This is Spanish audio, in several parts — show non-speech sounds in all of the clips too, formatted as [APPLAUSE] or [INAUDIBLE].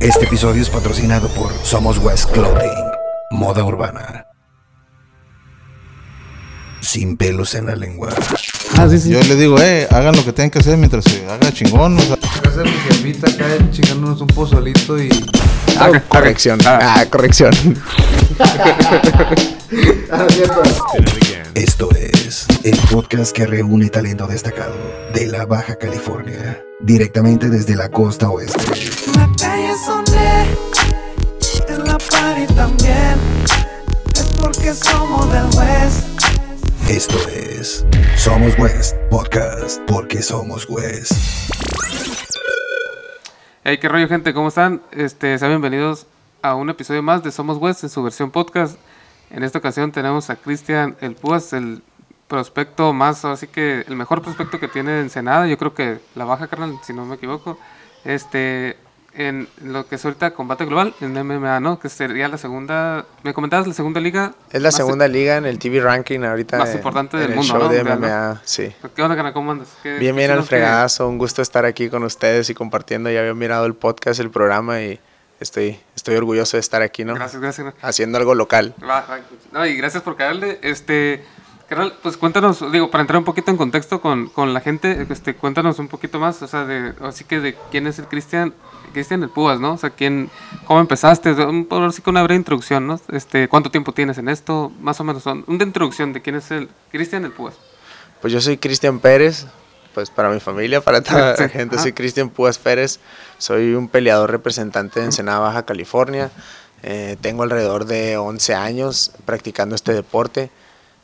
Este episodio es patrocinado por Somos West Clothing, moda urbana. Sin pelos en la lengua. Ah, sí, sí. Yo les digo, eh, hagan lo que tengan que hacer mientras se haga chingón. O sea, mi jefita acá chingándonos un pozolito y. Ah, corrección. Ah, corrección. [LAUGHS] Esto es el podcast que reúne talento destacado de la Baja California, directamente desde la costa oeste. En la party también. Es porque somos del West. Esto es Somos West Podcast, porque somos West. Hey, qué rollo, gente, ¿cómo están? Este, sean bienvenidos a un episodio más de Somos West en su versión podcast. En esta ocasión tenemos a Cristian El Púas, el prospecto más, así que el mejor prospecto que tiene Ensenada, yo creo que la baja, carnal, si no me equivoco. Este, en lo que es ahorita combate global, en MMA, ¿no? Que sería la segunda, me comentabas la segunda liga. Es la segunda liga en el TV ranking ahorita. Más en- importante en del el mundo, show ¿no? de. MMA, sí. ¿Qué onda, carnal? ¿Cómo andas? ¿Qué- Bien, bien al que- fregazo. Un gusto estar aquí con ustedes y compartiendo. Ya había mirado el podcast, el programa y estoy, estoy orgulloso de estar aquí, ¿no? Gracias, gracias. Haciendo algo local. No, y gracias por caerle. Este, pues cuéntanos, digo, para entrar un poquito en contexto con, con la gente, este, cuéntanos un poquito más, o sea, de, así que de quién es el Cristian, Cristian el Púas, ¿no? O sea, quién, cómo empezaste, un, por así que una breve introducción, ¿no? Este, ¿cuánto tiempo tienes en esto? Más o menos, son, una introducción de quién es el Cristian el Púas. Pues yo soy Cristian Pérez, pues para mi familia, para toda [LAUGHS] Sí, la gente, ajá. soy Cristian Púas Pérez, soy un peleador representante de Ensenada, Baja California, Eh, tengo alrededor de 11 años practicando este deporte,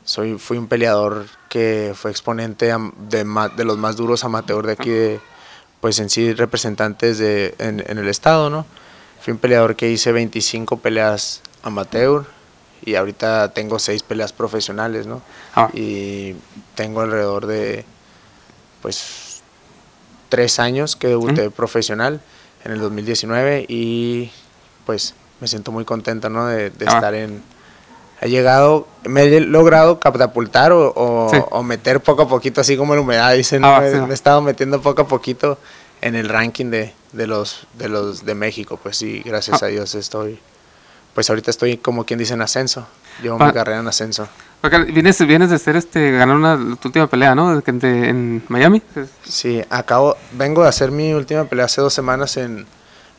soy, fui un peleador que fue exponente de, de los más duros amateur de aquí, de, pues en sí representantes de, en, en el estado, ¿no? Fui un peleador que hice 25 peleas amateur y ahorita tengo 6 peleas profesionales, ¿no? Ah. y tengo alrededor de pues tres años que debuté profesional en el 2019 y pues me siento muy contento ¿no? de, de Ah. estar en he llegado me he logrado catapultar o, o- Sí. o meter poco a poquito así como la humedad dicen Ah, me, sí. me he estado metiendo poco a poquito en el ranking de, de los de los de México pues sí gracias Ah. a Dios estoy pues ahorita estoy como quien dice en ascenso llevo Ah. mi carrera en ascenso vienes, vienes de ser, este, ganar una, tu última pelea, ¿no? De- de- en Miami. Sí, acabo, vengo de hacer mi última pelea hace dos semanas en,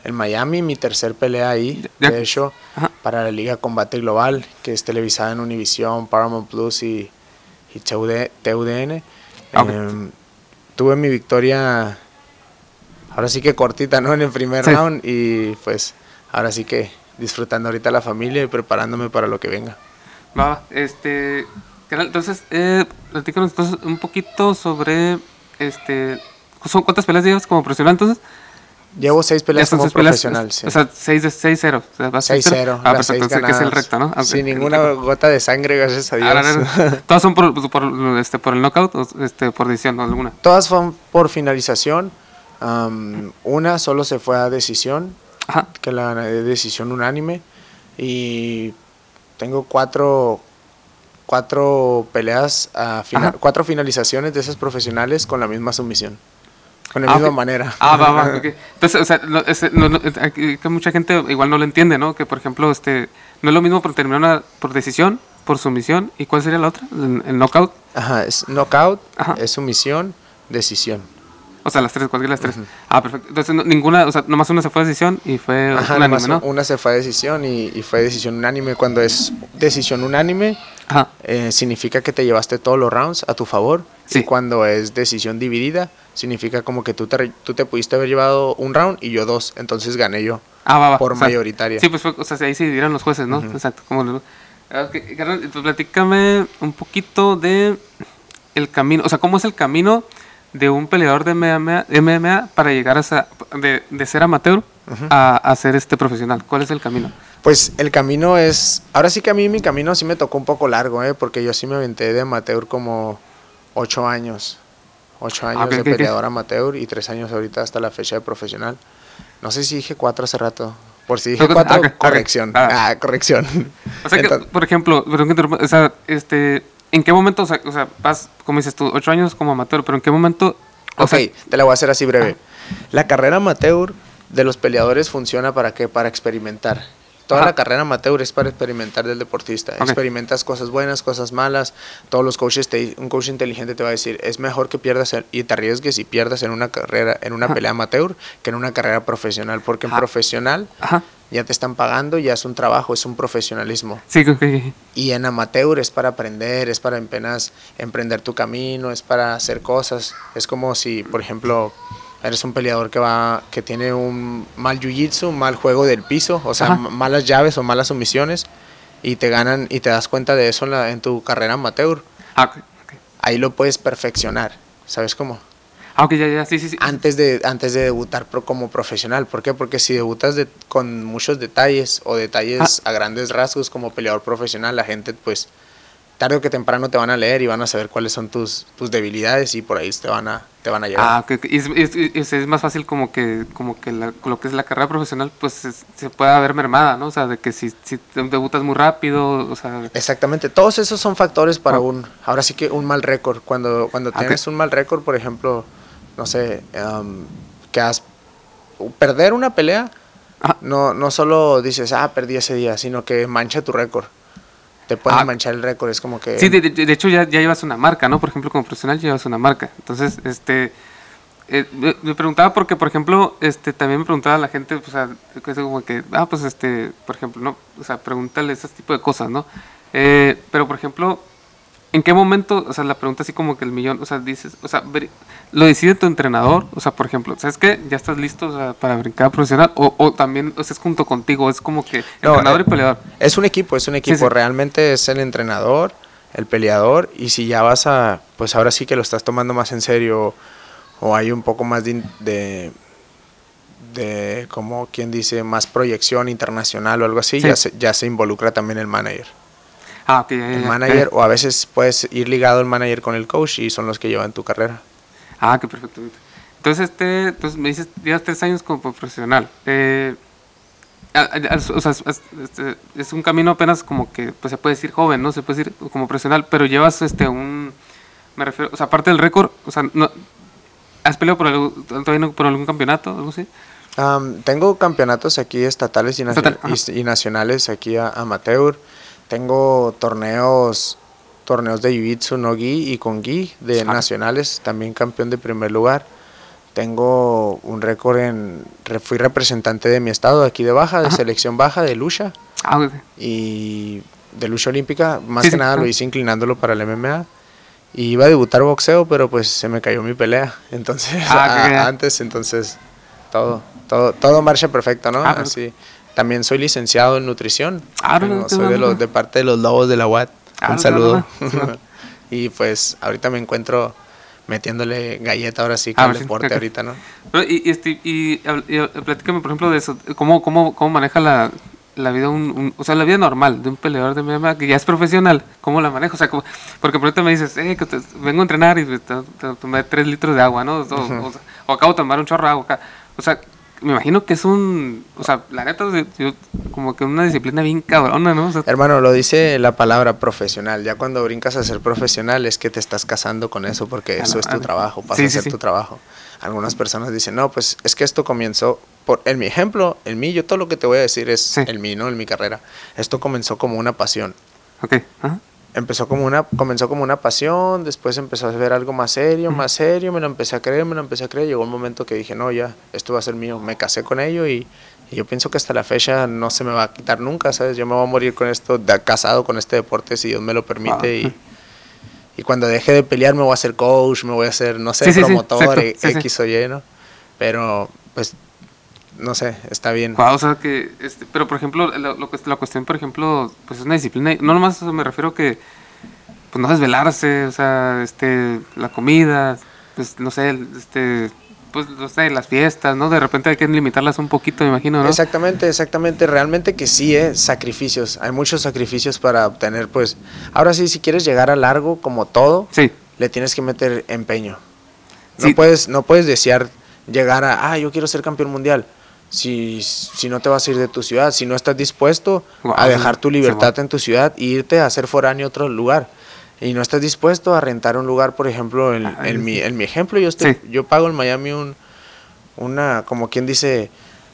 en Miami, mi tercer pelea ahí, de hecho, Ajá. para la Liga Combate Global, que es televisada en Univision, Paramount Plus y, y TUD TUDN. Ah, ok. Em, tuve mi victoria, ahora sí que cortita, ¿no? En el primer Sí. round y pues ahora sí que disfrutando ahorita la familia y preparándome para lo que venga. Va, este, entonces, eh, platícanos entonces un poquito sobre, este, ¿son cuántas peleas llevas como profesional entonces? Llevo seis peleas como seis peleas, profesional, sí. O sea, 6 de 6-0. O sea, vas 6-0, Ah, las seis sea, que es el recto, ¿no? Ah, Sin ninguna gota de sangre, gracias a Dios. Ah, no. [LAUGHS] Todas son por, por, este, por el knockout o este, por decisión, alguna. Todas fueron por finalización. una solo se fue a decisión, Ajá. que la de decisión unánime. Y tengo cuatro, cuatro peleas, a fina- Ajá. cuatro finalizaciones de esas profesionales con la misma sumisión. Con la Ah, misma manera. Ah, va, va. [LAUGHS] Entonces, o sea, no, ese- no- no, aquí- que mucha gente igual no lo entiende, ¿no? Que, por ejemplo, este, no es lo mismo por terminar una, por decisión, por sumisión. ¿Y cuál sería la otra? El, el knockout. Ajá, es knockout, Ajá. es sumisión, decisión. O sea, las tres, cualquiera de las tres. Ah, perfecto. Entonces, no- ninguna, o sea, nomás una se fue a decisión y fue Ajá, unánime, ¿no? una se fue a decisión y, y fue decisión unánime. Cuando es decisión unánime, Ajá. eh, significa que te llevaste todos los rounds a tu favor. Sí. Y cuando es decisión dividida, significa como que tú te, tú te pudiste haber llevado un round y yo dos. Entonces gané yo. Ah, va, va. Por O sea, mayoritaria. Sí, pues fue, o sea, ahí se dividieron los jueces, ¿no? Exacto. Como Ah, ok, carnal, entonces platícame un poquito de el camino, o sea, cómo es el camino de un peleador de MMA, MMA para llegar a de, de ser amateur a, a ser este profesional. ¿Cuál es el camino? Pues el camino es. Ahora sí que a mí mi camino sí me tocó un poco largo, ¿eh? porque yo sí me aventé de amateur como ocho años. Ocho años Ah, de peleador amateur y tres años ahorita hasta la fecha de profesional. No sé si dije cuatro hace rato. Por si dije cuatro, ok. corrección. Ah. Ah, corrección. O sea, que, por ejemplo, o sea, este, ¿en qué momento, o sea, o sea, vas, como dices tú, ocho años como amateur, pero en qué momento, o ok, sea, te la voy a hacer así breve. La carrera amateur de los peleadores funciona para qué? Para experimentar. Toda Ajá. la carrera amateur es para experimentar del deportista. Experimentas cosas buenas, cosas malas. Todos los coaches, te, un coach inteligente te va a decir, es mejor que pierdas en- y te arriesgues y pierdas en una carrera, en una Ajá. pelea amateur que en una carrera profesional. Porque en profesional ya te están pagando, ya es un trabajo, es un profesionalismo. Sí, ok, ok. Y en amateur es para aprender, es para apenas emprender tu camino, es para hacer cosas. Es como si, por ejemplo, eres un peleador que va que tiene un mal jiu-jitsu, un mal juego del piso, o sea, Ajá. malas llaves o malas sumisiones y te ganan y te das cuenta de eso en, la- en tu carrera amateur. Ah. Ahí lo puedes perfeccionar, ¿sabes cómo? Ah, ya, ya, sí, sí, sí. Antes de antes de debutar pro- como profesional, ¿por qué? Porque si debutas de- con muchos detalles o detalles Ah. a grandes rasgos como peleador profesional, la gente pues tarde o que temprano te van a leer y van a saber cuáles son tus, tus debilidades y por ahí te van a, te van a llevar. Ah, ok, ok. Y es, es- es- es más fácil como que, como que la- lo que es la carrera profesional, pues es- se puede ver mermada, ¿no? O sea, de que si, si te debutas muy rápido, o sea... Exactamente, todos esos son factores para Ah. un, ahora sí que un mal récord. Cuando, cuando Ah, tienes un mal récord, por ejemplo, no sé, em, que has, perder una pelea, Ajá. no, no solo dices, ah, perdí ese día, sino que mancha tu récord. Te pueden Ah. manchar el récord, es como que... Sí, de, de- de hecho ya, ya llevas una marca, ¿no? Por ejemplo, como profesional ya llevas una marca. Entonces, este... eh, me, me preguntaba porque, por ejemplo, este, también me preguntaba la gente, o sea, como que, ah, pues, este, por ejemplo, ¿no? O sea, pregúntale ese tipo de cosas, ¿no? Eh, pero, por ejemplo, ¿en qué momento, o sea, la pregunta así como que el millón, o sea, dices, o sea, lo decide tu entrenador, o sea, por ejemplo, ¿sabes qué? Ya estás listo o sea, para brincar profesional, o, o también, o sea, es junto contigo, es como que No, entrenador eh, y peleador. Es un equipo, es un equipo. sí. Realmente es el entrenador, el peleador. Y si ya vas a, pues ahora sí que lo estás tomando más en serio o hay un poco más de, de, de como quien dice, más proyección internacional o algo así, Sí. ya, se, ya se involucra también el manager. Ah, ok, ya, ya, El manager, Eh, o a veces puedes ir ligado el manager con el coach y son los que llevan tu carrera. Ah, que perfecto. Entonces, este, entonces me dices, llevas tres años como profesional. Eh, o sea, es, este, es un camino apenas como que, pues se puede decir joven, ¿no? Se puede decir como profesional, pero llevas este un, me refiero, o sea, aparte del récord, o sea, no, ¿has peleado por, no por algún campeonato, algo así? Am, tengo campeonatos aquí estatales y, nacio- Estatal, ajá. y- y nacionales aquí a, amateur. Tengo torneos torneos de jiu-jitsu no gi y con gi de Ah. nacionales, también campeón de primer lugar. Tengo un récord en fui representante de mi estado aquí de baja, de Ajá. selección baja de lucha Ah, ok. y de lucha olímpica, más Sí, que sí, nada lo hice inclinándolo para el MMA. Y iba a debutar boxeo, pero pues se me cayó mi pelea. [LAUGHS] Entonces, Ah, a- antes, entonces, todo, todo, todo marcha perfecto, ¿no? Ah, Así. También soy licenciado en nutrición. Ah, Tengo- no, soy de, los, de parte de los lobos de la UAT. Ah, Un saludo. [LAUGHS] no, y pues ahorita me encuentro metiéndole galleta ahora sí Ah, con el sí, deporte ahorita, ¿no? Pero, y, y, este, y, platícame, por ejemplo, de eso. ¿Cómo, cómo, cómo maneja la, la vida, un, un- o sea, la vida normal de un peleador de MMA que ya es profesional? ¿Cómo la maneja? O sea, como- porque por ejemplo me dices, eh, que te- vengo a entrenar y te, te- tomé tres litros de agua, ¿no? O, o- o acabo de tomar un chorro de agua acá. O sea, me imagino que es un, o sea, la neta, yo- como que una disciplina bien cabrona, ¿no? O sea, Hermano, lo dice la palabra profesional. Ya cuando brincas a ser profesional es que te estás casando con eso porque eso es tu trabajo, pasa sí, a ser sí. tu trabajo. Algunas personas dicen, no, pues es que esto comenzó, por, en mi ejemplo, en mí, yo todo lo que te voy a decir es en mí, ¿no? En mi carrera. Esto comenzó como una pasión. ok, ajá. Empezó como una, comenzó como una pasión, después empezó a ver algo más serio, más serio, me lo empecé a creer, me lo empecé a creer, llegó un momento que dije, no, ya, esto va a ser mío, me casé con ello y, y yo pienso que hasta la fecha no se me va a quitar nunca, ¿sabes? Yo me voy a morir con esto, casado con este deporte si Dios me lo permite y, y cuando deje de pelear me voy a hacer coach, me voy a hacer, no sé, Sí, promotor, e- sí, sí. X o Y, ¿no? Pero, pues, no sé, está bien. Guau, o sea que, este, pero por ejemplo, lo, lo la cuestión, por ejemplo, pues es una disciplina, no nomás me refiero que, pues no desvelarse, o sea, este, la comida, pues no sé, este, pues no sé, las fiestas, ¿no? De repente hay que limitarlas un poquito, me imagino, ¿no? Exactamente, exactamente. Realmente que sí, ¿eh? sacrificios. Hay muchos sacrificios para obtener, pues. Ahora sí, si quieres llegar a largo, como todo, Sí, le tienes que meter empeño. No, Sí. puedes, no puedes desear llegar a, ah, yo quiero ser campeón mundial. Si, si no te vas a ir de tu ciudad, si no estás dispuesto Guau, a dejar tu libertad en tu ciudad e irte a hacer foráneo a otro lugar. Y no estás dispuesto a rentar un lugar, por ejemplo, en, Ah, en sí. mi, en mi ejemplo, yo, estoy, Sí. yo pago en Miami un, una, como quien dice,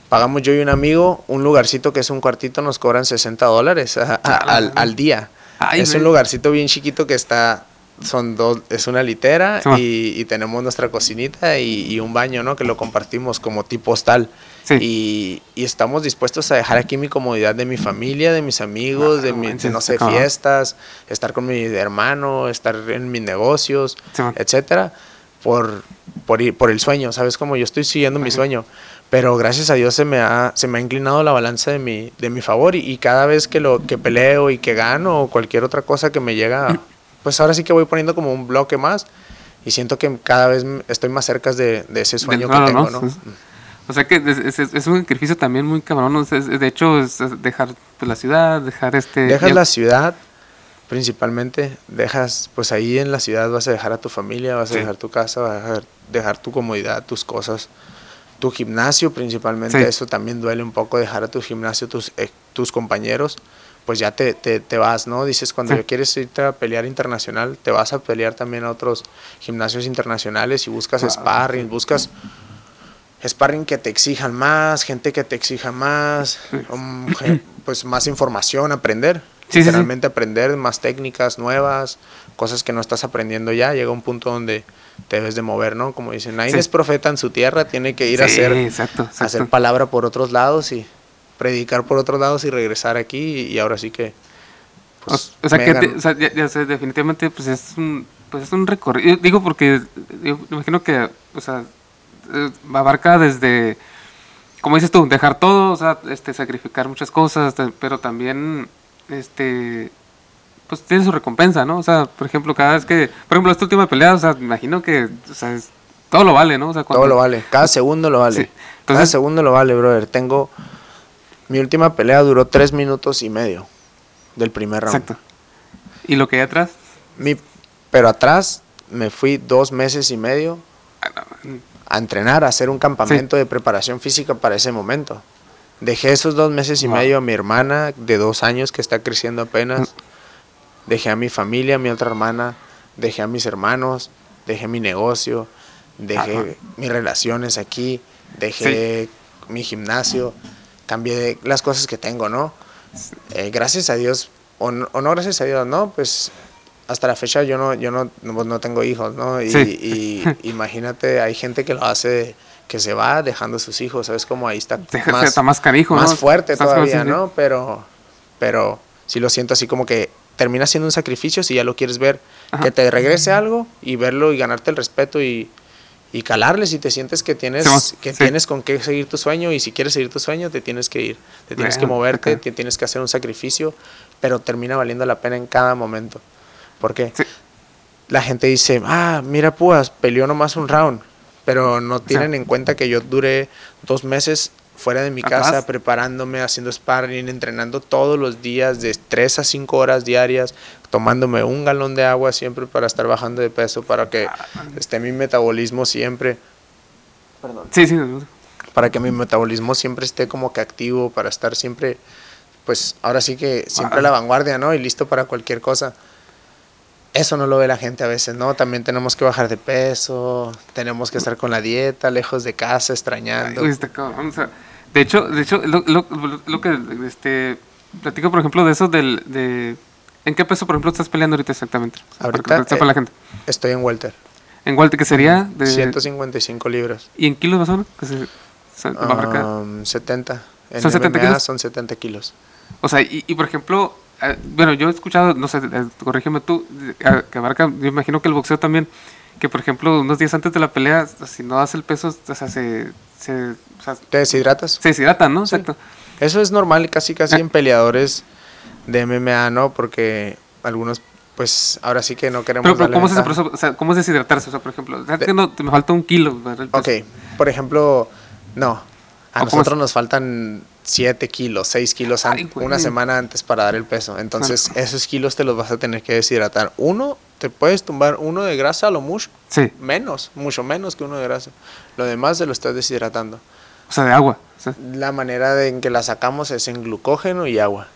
pagamos yo y un amigo un lugarcito que es un cuartito, nos cobran 60 dólares a- a- al, al día. Ay, es un lugarcito bien chiquito que está, son dos, es una litera y, y tenemos nuestra cocinita y, y un baño, ¿no? Que lo compartimos como tipo hostal. Sí. Y, y estamos dispuestos a dejar aquí mi comodidad de mi familia, de mis amigos, Ah, de, no mi, de, manches, no sé, fiestas, estar con mi hermano, estar en mis negocios, Sí, etcétera, por, por, ir, por el sueño, ¿sabes? Como yo estoy siguiendo mi Ajá. sueño, pero gracias a Dios se me ha, se me ha inclinado la balanza de mi, de mi favor y, y cada vez que, lo, que peleo y que gano o cualquier otra cosa que me llega, pues ahora sí que voy poniendo como un bloque más y siento que cada vez estoy más cerca de, de ese sueño claro, que tengo, ¿no? ¿no? O sea que es, es- es un sacrificio también muy cabrón. Es- es- de hecho, es dejar pues, la ciudad, dejar este... Dejas ya- la ciudad, principalmente, dejas, pues ahí en la ciudad vas a dejar a tu familia, vas Sí. a dejar tu casa, vas a dejar, dejar tu comodidad, tus cosas, tu gimnasio principalmente, Sí. eso también duele un poco, dejar a tu gimnasio, tus, eh, tus compañeros, pues ya te, te, te vas, ¿no? Dices, cuando Sí. quieres irte a pelear internacional, te vas a pelear también a otros gimnasios internacionales y buscas Claro. sparring, buscas sparring que te exijan más, gente que te exija más, [LAUGHS] pues más información, aprender. Sí, sí, sí. literalmente aprender más técnicas nuevas, cosas que no estás aprendiendo ya. Llega un punto donde te debes de mover, ¿no? Como dicen, nadie Sí. es profeta en su tierra, tiene que ir a Sí, hacer, exacto, a hacer exacto. palabra por otros lados y predicar por otros lados y regresar aquí y, y ahora sí que... O, pues, o sea, que te- o sea, ya, ya sé, definitivamente pues es un pues es un recorrido digo porque yo me imagino que o sea eh, abarca desde como dices tú dejar todo o sea este sacrificar muchas cosas pero también este pues tiene su recompensa no o sea por ejemplo cada vez que por ejemplo esta última pelea o sea me imagino que o sea es- todo lo vale no o sea Todo lo vale, cada segundo lo vale. Sí. cada segundo lo vale, brother. Tengo... Mi última pelea duró tres minutos y medio del primer round. exacto y lo que hay atrás Mi, pero atrás me fui dos meses y medio a entrenar, a hacer un campamento de preparación física para ese momento. Dejé esos dos meses y Wow. medio a mi hermana de dos años que está creciendo apenas. Dejé a mi familia, a mi otra hermana. Dejé a mis hermanos. Dejé mi negocio. Dejé Ajá. mis relaciones aquí. Dejé mi gimnasio. Cambié las cosas que tengo, ¿no? Eh, gracias a Dios, o no, o no gracias a Dios, ¿no? Pues hasta la fecha yo no, yo no, no, no tengo hijos, ¿no? Y, Sí. y [LAUGHS] imagínate, hay gente que lo hace, que se va dejando a sus hijos, ¿sabes? Como ahí está más, está más canijo, más ¿no? fuerte todavía. ¿no? Pero, pero sí lo siento así como que termina siendo un sacrificio si ya lo quieres ver, Ajá. que te regrese algo y verlo y ganarte el respeto y, y calarle si te sientes que tienes, Sí, que sí. tienes con qué seguir tu sueño y si quieres seguir tu sueño te tienes que ir, te tienes que moverte, te tienes que hacer un sacrificio, pero termina valiendo la pena en cada momento. Porque Sí. la gente dice, ah, mira Púas, peleó nomás un round, pero no tienen en cuenta que yo duré dos meses fuera de mi Atrás. casa preparándome, haciendo sparring, entrenando todos los días de 3 a 5 horas diarias, tomándome un galón de agua siempre para estar bajando de peso, para que esté mi metabolismo siempre, sí sí para que mi metabolismo siempre esté como que activo, para estar siempre, pues ahora sí que siempre a la vanguardia, ¿no? Y listo para cualquier cosa. Eso no lo ve la gente a veces, ¿no? También tenemos que bajar de peso, tenemos que estar con la dieta, lejos de casa, extrañando. Uy, está cabrón, o sea, de hecho, de hecho, lo, lo, lo- que este platico, por ejemplo, de eso del de ¿en qué peso, por ejemplo, estás peleando ahorita exactamente? Ahorita, Para sepa eh, la gente. Estoy en welter, En Walter, que sería de 155 libras. ¿Y en kilos más o menos? Que se, se. Um, 70. En ¿Son 70 MMA kilos? son 70 kilos. O sea, y, y por ejemplo, bueno, yo he escuchado, no sé, eh, corrígeme tú, eh, que abarca, yo imagino que el boxeo también, que por ejemplo, unos días antes de la pelea, si no das el peso, o sea, se, se, o sea, ¿Te deshidratas? se deshidratan, ¿no? Sí. Exacto. Eso es normal casi casi Ah. en peleadores de MMA, ¿no? Porque algunos, pues ahora sí que no queremos Pero, ¿cómo, es ese? O sea, ¿cómo es deshidratarse? O sea, por ejemplo, De- que no, me falta un kilo. Ok, por ejemplo, no. A ¿O cómo nosotros nos faltan 7 kilos, 6 kilos an- Ay, güey. una semana antes para dar el peso. Entonces, esos kilos te los vas a tener que deshidratar. Uno, te puedes tumbar uno de grasa a lo mucho. Sí, Menos, mucho menos que uno de grasa. Lo demás te lo estás deshidratando. o sea, de agua. La manera de en que la sacamos es en glucógeno y agua.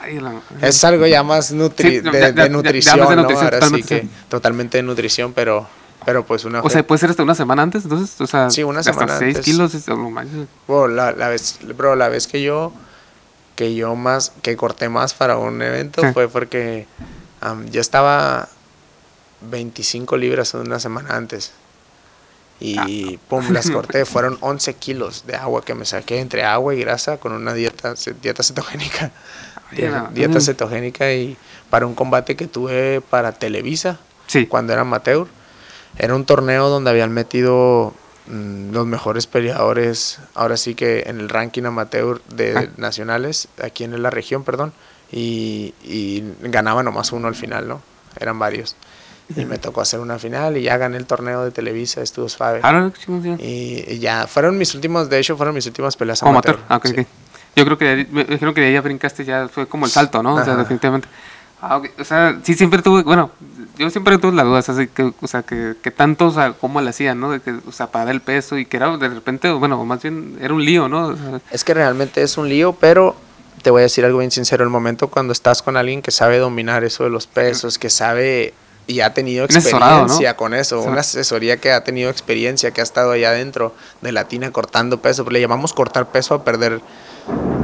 ay, la- Es algo ya más nutri Sí, de, nutrición, Ahora sí que totalmente de nutrición, pero Pero pues una O sea, puede ser hasta una semana antes, entonces, o sea, Sí, una hasta semana 6 antes. kilos, es- no manches. Bro, la, la vez, bro, la vez que yo que yo más que corté más para un evento Sí. fue porque am, yo estaba 25 libras una semana antes y Ah. pum las [LAUGHS] corté fueron 11 kilos de agua que me saqué entre agua y grasa con una dieta dieta cetogénica dieta cetogénica y para un combate que tuve para Televisa Sí. cuando era amateur. Era un torneo donde habían metido mm, los mejores peleadores, ahora sí que en el ranking amateur de Ah. nacionales, aquí en la región, perdón, y, y ganaba nomás uno al final, ¿no? Eran varios. Y me tocó hacer una final y ya gané el torneo de Televisa, estuvo suave. Ah. Y, y ya, fueron mis últimos, de hecho, fueron mis últimas peleas Como amateur. amateur. Ah, ok, sí. ok. Yo creo que de dijeron que de ahí ya brincaste, ya fue como el salto, ¿no? O sea, definitivamente. Ah, ok. O sea, sí, siempre tuve, bueno, yo siempre tuve la duda, o sea, así que, o sea, que, que tanto, o sea, cómo le hacían, ¿no? De que, o sea, para dar el peso y que era de repente, bueno, más bien era un lío, ¿no? O sea, Es que realmente es un lío, pero te voy a decir algo bien sincero. El momento cuando estás con alguien que sabe dominar eso de los pesos, que sabe y ha tenido experiencia con eso, Sí. una asesoría que ha tenido experiencia, que ha estado allá adentro de la tina cortando peso, le llamamos cortar peso a perder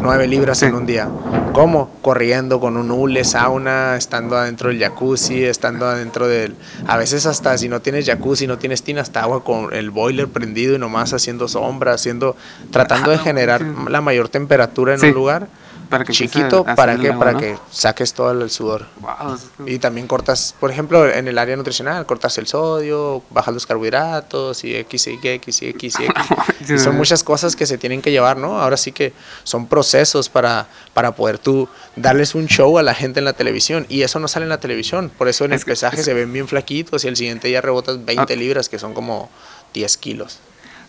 nueve libras Sí. en un día. ¿Cómo? Corriendo con un hule, sauna, estando adentro del jacuzzi, estando adentro del... A veces hasta si no tienes jacuzzi, no tienes tina, hasta agua con el boiler prendido y nomás haciendo sombra, haciendo, tratando de generar la mayor temperatura en Sí. un lugar para que chiquito, a ¿para agua, Para ¿no? que saques todo el sudor. Wow, que- Y también cortas, por ejemplo, en el área nutricional, cortas el sodio, bajas los carbohidratos y X y X y X y X. [LAUGHS] Y son muchas cosas que se tienen que llevar, ¿no? Ahora sí que son procesos para, para poder tú darles un show a la gente en la televisión. Y eso no sale en la televisión. Por eso en Es el que- pesaje es- se ven bien flaquitos y el siguiente ya rebotas 20 Ah. libras, que son como 10 kilos.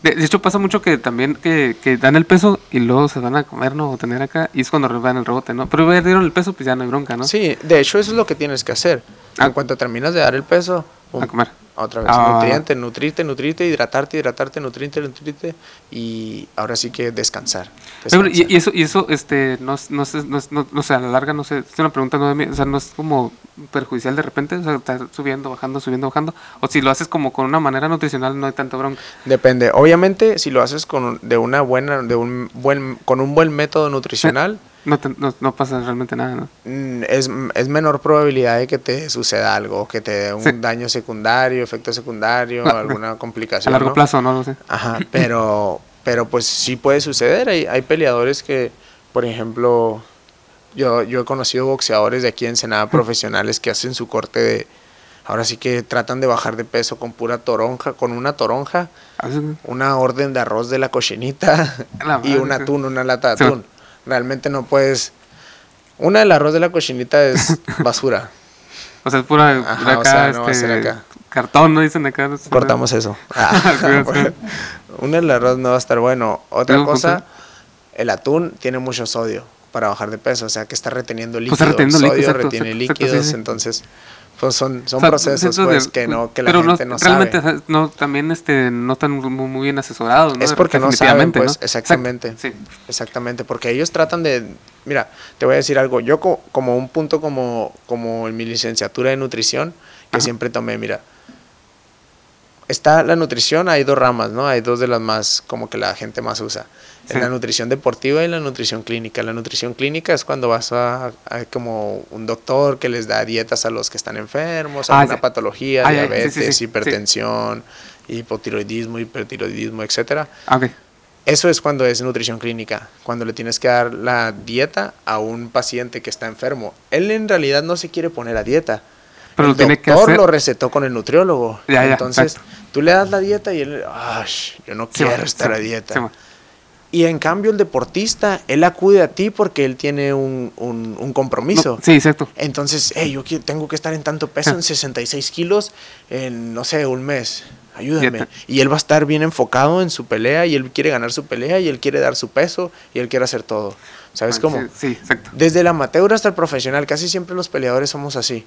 De, de hecho, pasa mucho que también que, que dan el peso y luego se van a comer, ¿no? O tener acá, y es cuando dan el rebote, ¿no? Pero ya dieron el peso, pues ya no hay bronca, ¿no? Sí, de hecho eso es lo que tienes que hacer. Ah. En cuanto terminas de dar el peso, pum, A comer. Otra vez, Ah. nutriente, nutrirte, nutrirte, hidratarte, hidratarte, nutrirte, nutrirte y ahora sí que descansar. Y, eso, y eso este, no, no, no, no, no sé, a la larga, no sé, es una pregunta no de mí, o sea, no es como perjudicial de repente, o sea, estar subiendo, bajando, subiendo, bajando, o si lo haces como con una manera nutricional, no hay tanto bronca. Depende. Obviamente, si lo haces con de una buena, de un buen, con un buen método nutricional, No, te- no, no pasa realmente nada, ¿no? mm, es, es menor probabilidad de que te suceda algo, que te dé un Sí. daño secundario, efecto secundario, Ah, alguna A complicación. largo ¿no? plazo, no lo sé. Ajá, [CLEARS THROAT] pero, pero pues sí puede suceder. Hay, hay peleadores que, por ejemplo, yo, yo he conocido boxeadores de aquí en Ensenada profesionales que hacen su corte de, ahora sí que tratan de bajar de peso con pura toronja, con una toronja, A veces- una orden de arroz de la cochinita [LAUGHS] La y un atún, una lata de atún. Realmente no puedes... Una del arroz de la cochinita es [LAUGHS] basura. O sea, es pura, Ajá, o acá, sea, no este, acá. cartón, ¿no? Dicen acá. no Cortamos eso. [LAUGHS] Ah. [LAUGHS] Una del arroz no va a estar bueno. Otra cosa, el atún tiene mucho sodio para bajar de peso, o sea que está reteniendo líquido. Pues está reteniendo líquido, sodio exacto, retiene exacto, exacto, líquidos, sí, sí. entonces pues son, son O sea, procesos pues, de- que no que la gente no, realmente sabe. no también este no están muy, muy bien asesorados ¿no? Es porque no saben, pues, ¿no? exactamente. Exacto, sí Exactamente, porque ellos tratan de, mira, te voy a decir algo, yo co- como un punto como, como en mi licenciatura de nutrición, que Ajá. siempre tomé, mira, está la nutrición, hay dos ramas, ¿no? Hay dos de las más, como que la gente más usa. En la nutrición deportiva y la nutrición clínica. La nutrición clínica es cuando vas a, a como un doctor que les da dietas a los que están enfermos, Ah, alguna ya. patología, Ah, diabetes, sí, sí, sí. hipertensión, hipotiroidismo, hipertiroidismo, etcétera. Ah. Eso es cuando es nutrición clínica, cuando le tienes que dar la dieta a un paciente que está enfermo. Él en realidad no se quiere poner a dieta. Pero el lo tiene que doctor hacer. lo recetó con el nutriólogo. Ya, ya, Entonces, exacto. tú le das la dieta y él, "Ay, yo no quiero estar a dieta. Y en cambio el deportista, él acude a ti porque él tiene un, un- un compromiso. No, sí, exacto. Entonces, hey, yo tengo que estar en tanto peso, en 66 kilos, en, no sé, un mes. Ayúdame. Y él va a estar bien enfocado en su pelea y él quiere ganar su pelea y él quiere dar su peso y él quiere hacer todo. ¿Sabes Ah, cómo? Sí, sí, exacto. Desde el amateur hasta el profesional, casi siempre los peleadores somos así.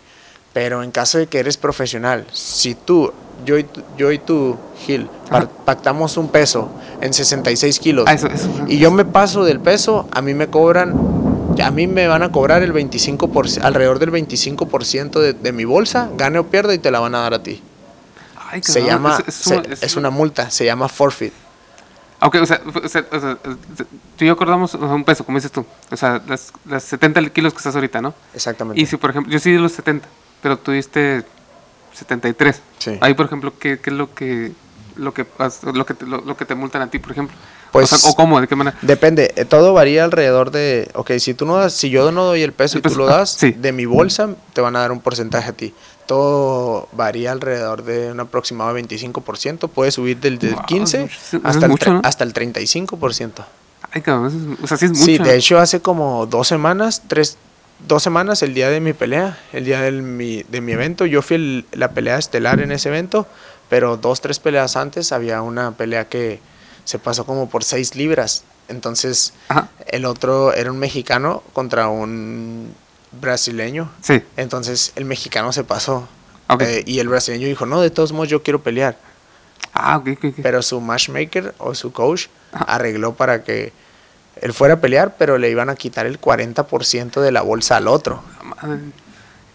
Pero en caso de que eres profesional, si tú, yo y tú, yo y tú Gil, Ajá. pactamos un peso en 66 kilos Ah, eso, eso. y yo me paso del peso, a mí me cobran, a mí me van a cobrar el 25%, alrededor del 25% de, de mi bolsa, gane o pierda y te la van a dar a ti. Ay, Se cabrón, llama, es- es se- una- es, es una multa, se llama forfeit. Ok, o sea, o sea, o sea, tú y yo acordamos un peso, como dices tú. O sea, las, las 70 kilos que estás ahorita, ¿no? Exactamente. Y si, por ejemplo, yo sí di los 70, pero tú diste 73. Sí. Ahí, por ejemplo, ¿qué, qué es lo que lo que lo que te, lo, lo que te multan a ti, por ejemplo? Pues- o, sea, ¿o cómo, de qué manera. Depende, eh, todo varía alrededor de, ok, si tú no das, si yo no doy el peso El y tú peso, lo ah, das, sí. de mi bolsa te van a dar un porcentaje a ti. Todo varía alrededor de un aproximado de 25%, puede subir del, del Wow, 15 eso es hasta, el, mucho, ¿no? hasta el 35%. Ay, cabrón, o sea, sí es mucho. Sí, de hecho hace como dos semanas, tres, dos semanas, el día de mi pelea, el día del, mi, de mi evento, yo fui el- la pelea estelar en ese evento, pero dos, tres peleas antes había una pelea que se pasó como por seis libras. Entonces, Ajá. el otro era un mexicano contra un brasileño. Sí, Entonces, el mexicano se pasó. ok. Eh, y el brasileño dijo, no, de todos modos yo quiero pelear. ah, ok, ok, ok. Pero su matchmaker o su coach Ajá. arregló para que él fuera a pelear, pero le iban a quitar el 40% de la bolsa al otro.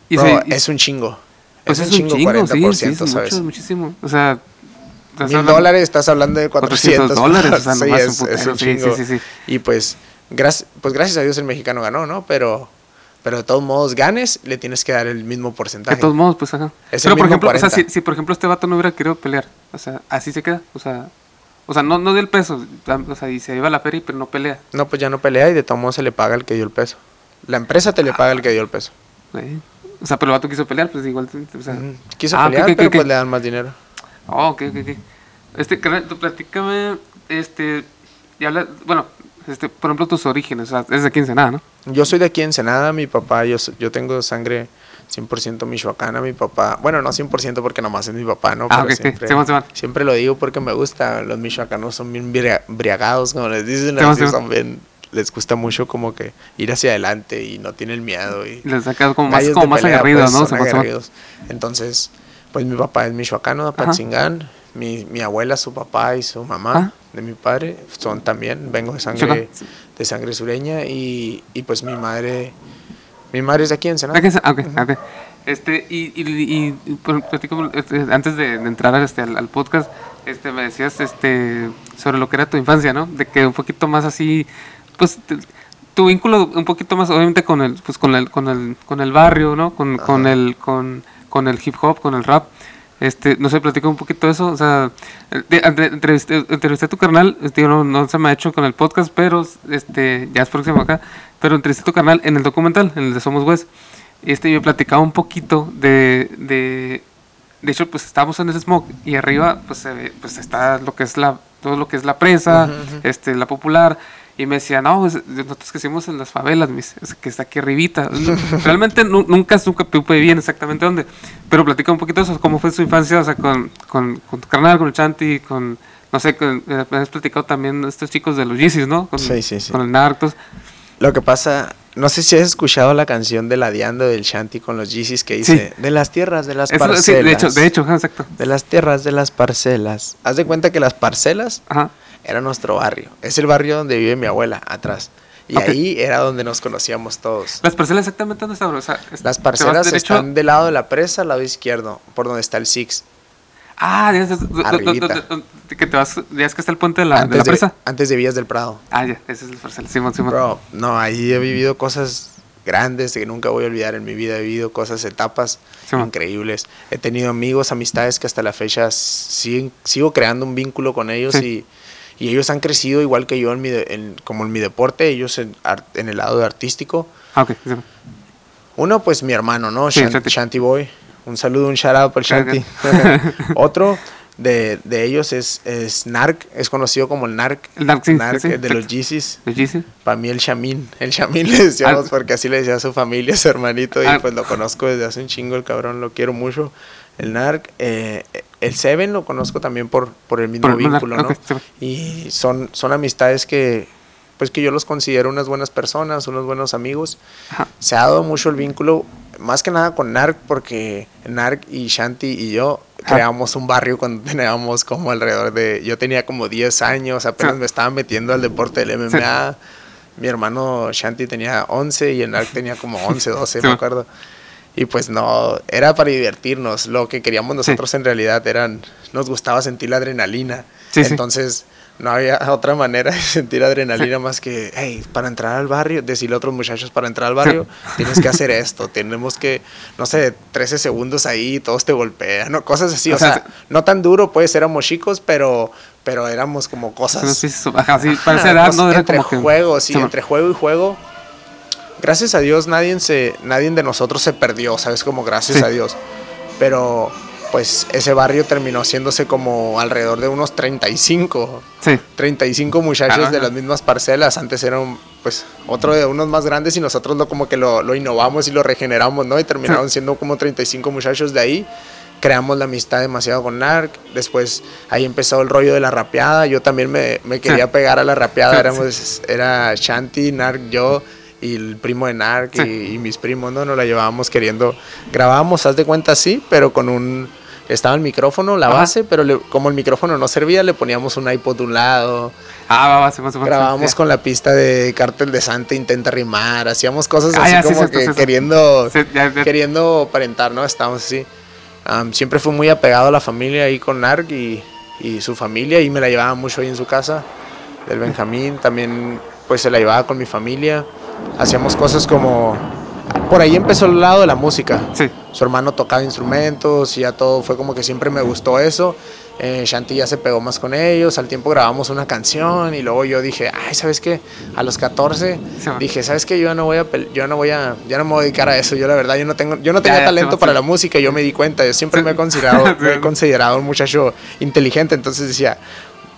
Y Bro, se- y- es un chingo. pues es un chingo, 40%, sí, sí, es ¿sabes? mucho, muchísimo. O sea, Mil dólares, estás hablando de 400, 400 [LAUGHS] dólares, o sea, sí, un es, un chingo. sí, sí. Y pues, gracias, pues gracias a Dios el mexicano ganó, ¿no? Pero, pero de todos modos, ganes, le tienes que dar el mismo porcentaje. De todos modos, pues ajá. Es Pero por ejemplo, o sea, 40. si, si por ejemplo este vato no hubiera querido pelear, o sea, así se queda, o sea, o sea, no, no del peso, o sea, y se lleva la feria, pero no pelea. No, pues ya no pelea y de todos modos se le paga el que dio el peso. La empresa te le paga el que dio el peso. güey. O sea, pero el vato quiso pelear, pues igual, o sea. Ujú. Quiso Ah, pelear, ok, pero pues le dan más dinero. Oh, ok, ok, ok. Este, tú platícame, este, y habla, bueno, este, por ejemplo, tus orígenes, o sea, es de aquí en Ensenada, ¿no? Yo soy de aquí en Ensenada, mi papá, yo, yo tengo sangre 100% michoacana, mi papá, bueno, no 100% porque nomás es mi papá, ¿no? Ah, Pero ok, ok. siempre, siempre lo digo porque me gusta, los michoacanos son bien bria- briagados, como les dicen, así, son bien, les gusta mucho como que ir hacia adelante y no tienen miedo y les saca como más, como más pelea, aguerridos, pues. Entonces, pues mi papá es michoacano, de mi, mi abuela, su papá y su mamá Ah. de mi padre son también, vengo de sangre, de sangre sureña y, y pues mi madre, mi madre es de aquí en Ensenada. Aquí en Ensenada, ah, ok, ok. Este, y, y, este, antes de, de entrar este, al, al podcast, este, me decías este, sobre lo que era tu infancia, ¿no? De que un poquito más así, pues, te- tu vínculo un poquito más, obviamente, con el, pues, con el, con el, con el barrio, ¿no? Con, con el, con, con el hip hop, con el rap. Este, no sé, platica un poquito de eso. O sea, entre- entrevisté, entrevisté a tu carnal, este, no, no se me ha hecho con el podcast, pero este, ya es próximo acá. Pero entrevisté a tu carnal en el documental, en el de Somos West. Y este, yo platicaba un poquito de, de, de hecho, pues estábamos en el smoke y arriba, pues, ve- pues está lo que es la, todo lo que es la presa, este, la popular. Y me decía, no, pues, nosotros crecimos en las favelas, es que está aquí arribita. [LAUGHS] Realmente nu- nunca supe bien exactamente dónde. Pero platica un poquito de eso, cómo fue su infancia, o sea, con, con, con tu carnal, con el Chanti, con, no sé, con, me has platicado también estos chicos de los Yeezys, ¿no? Con, Sí, sí, sí. Con el Narcos. Lo que pasa, no sé si has escuchado la canción de Ladeando del Shanti con los Yeezys que dice, de las tierras, de las Eso, sí, parcelas. de hecho, de hecho, exacto. De las tierras, de las parcelas. Haz de cuenta que las parcelas Ajá. Era nuestro barrio. Es el barrio donde vive mi abuela, atrás. Y ahí era donde nos conocíamos todos. Las parcelas exactamente dónde está, bro? O sea, Las parcelas están del lado de la presa, al lado izquierdo, por donde está el Six. Ah, que te vas, ya es que está el puente de la, de antes, de, presa. antes de Villas del Prado. Ah, ya, ese es el parcel, Simón, Simón. Bro, no, ahí he vivido cosas grandes que nunca voy a olvidar en mi vida. He vivido cosas, etapas increíbles. He tenido amigos, amistades que hasta la fecha sigo creando un vínculo con ellos Sí. y, y ellos han crecido igual que yo en mi de- en- como en mi deporte, ellos en, en el lado de artístico. Ah, ok, Simón. Uno, pues mi hermano, ¿no? Sí, Shan- Shanti. Shanti Boy. Un saludo, un shout out por Claro Shanti. [LAUGHS] Otro de, de ellos es, es Narc, es conocido como el Narc. El Narc, sí, Narc, sí, eh, de los. Yeezys. Para mí el Shamin. El Shamin [LAUGHS] le decíamos porque así le decía a su familia, a su hermanito. Y pues lo conozco desde hace un chingo, el cabrón, lo quiero mucho. El Narc. eh, el Seven lo conozco también por, por el mismo Por vínculo, ¿no? Y son, son amistades que, pues que yo los considero unas buenas personas, unos buenos amigos. Ajá. Se ha dado mucho el vínculo, más que nada con Narc, porque Narc y Shanti y yo Ajá. creamos un barrio cuando teníamos como alrededor de... Yo tenía como 10 años, apenas me estaba metiendo al deporte del MMA. Mi hermano Shanti tenía 11 y el Narc tenía como 11, 12, [LAUGHS] Sí. me acuerdo. Y pues no, era para divertirnos. Lo que queríamos nosotros en realidad eran, nos gustaba sentir la adrenalina. Sí, sí. Entonces no había [LAUGHS] otra manera de sentir adrenalina más que, hey, para entrar al barrio, decirle a otros muchachos, para entrar al barrio tienes que hacer [LAUGHS] esto, tenemos que, no sé, 13 segundos ahí, todos te golpean, ¿no? cosas así. O O, sea, sea, no tan duro, pues éramos chicos, pero, pero éramos como cosas... Sí, sí, ajá, sí, para esa Ajá, edad, ¿no? Era entre como juegos, sí, Sí, entre juego y juego. Gracias a Dios nadie se, nadie de nosotros se perdió, ¿sabes? Como gracias Sí. a Dios. Pero pues ese barrio terminó haciéndose como alrededor de unos 35, Sí. 35 muchachos Ajá. de las mismas parcelas. Antes eran pues otro de unos más grandes y nosotros lo como que lo, lo innovamos y lo regeneramos, ¿no? Y terminaron siendo como 35 muchachos de ahí. Creamos la amistad demasiado con Narc. Después ahí empezó el rollo de la rapeada. Yo también me, me quería Sí. pegar a la rapeada. Sí, Éramos, era Shanti, Narc, yo y el primo de Narc Sí. y, y mis primos, ¿no? Nos la llevábamos queriendo. Grabábamos, haz de cuenta, así, pero con un. Estaba el micrófono, la Ajá. base, pero le- como el micrófono no servía, le poníamos un iPod de un lado. Ah, va, va, se. Grabábamos con la pista de Cártel de Santa, intenta rimar. Hacíamos cosas Ah, así ya, sí, como cierto, que queriendo, Sí, ya, ya. queriendo aparentar, ¿no? Estábamos así. Am, siempre fui muy apegado a la familia ahí con Narc y, y su familia y me la llevaba mucho ahí en su casa. Del Benjamín también pues se la llevaba con mi familia. Hacíamos cosas como... Por ahí empezó el lado de la música. Sí. Su hermano tocaba instrumentos y ya todo fue como que siempre me gustó eso. Eh, Shanti ya se pegó más con ellos. Al tiempo grabamos una canción y luego yo dije, ay, ¿sabes qué? A los 14 Sí, dije, ¿sabes qué? Yo no voy a, yo no voy a, ya no me voy a dedicar a eso. Yo la verdad, yo no tengo, yo no tenía ya, talento para la música. Yo me di cuenta. Yo siempre me he considerado, [LAUGHS] me he considerado un muchacho inteligente. Entonces decía,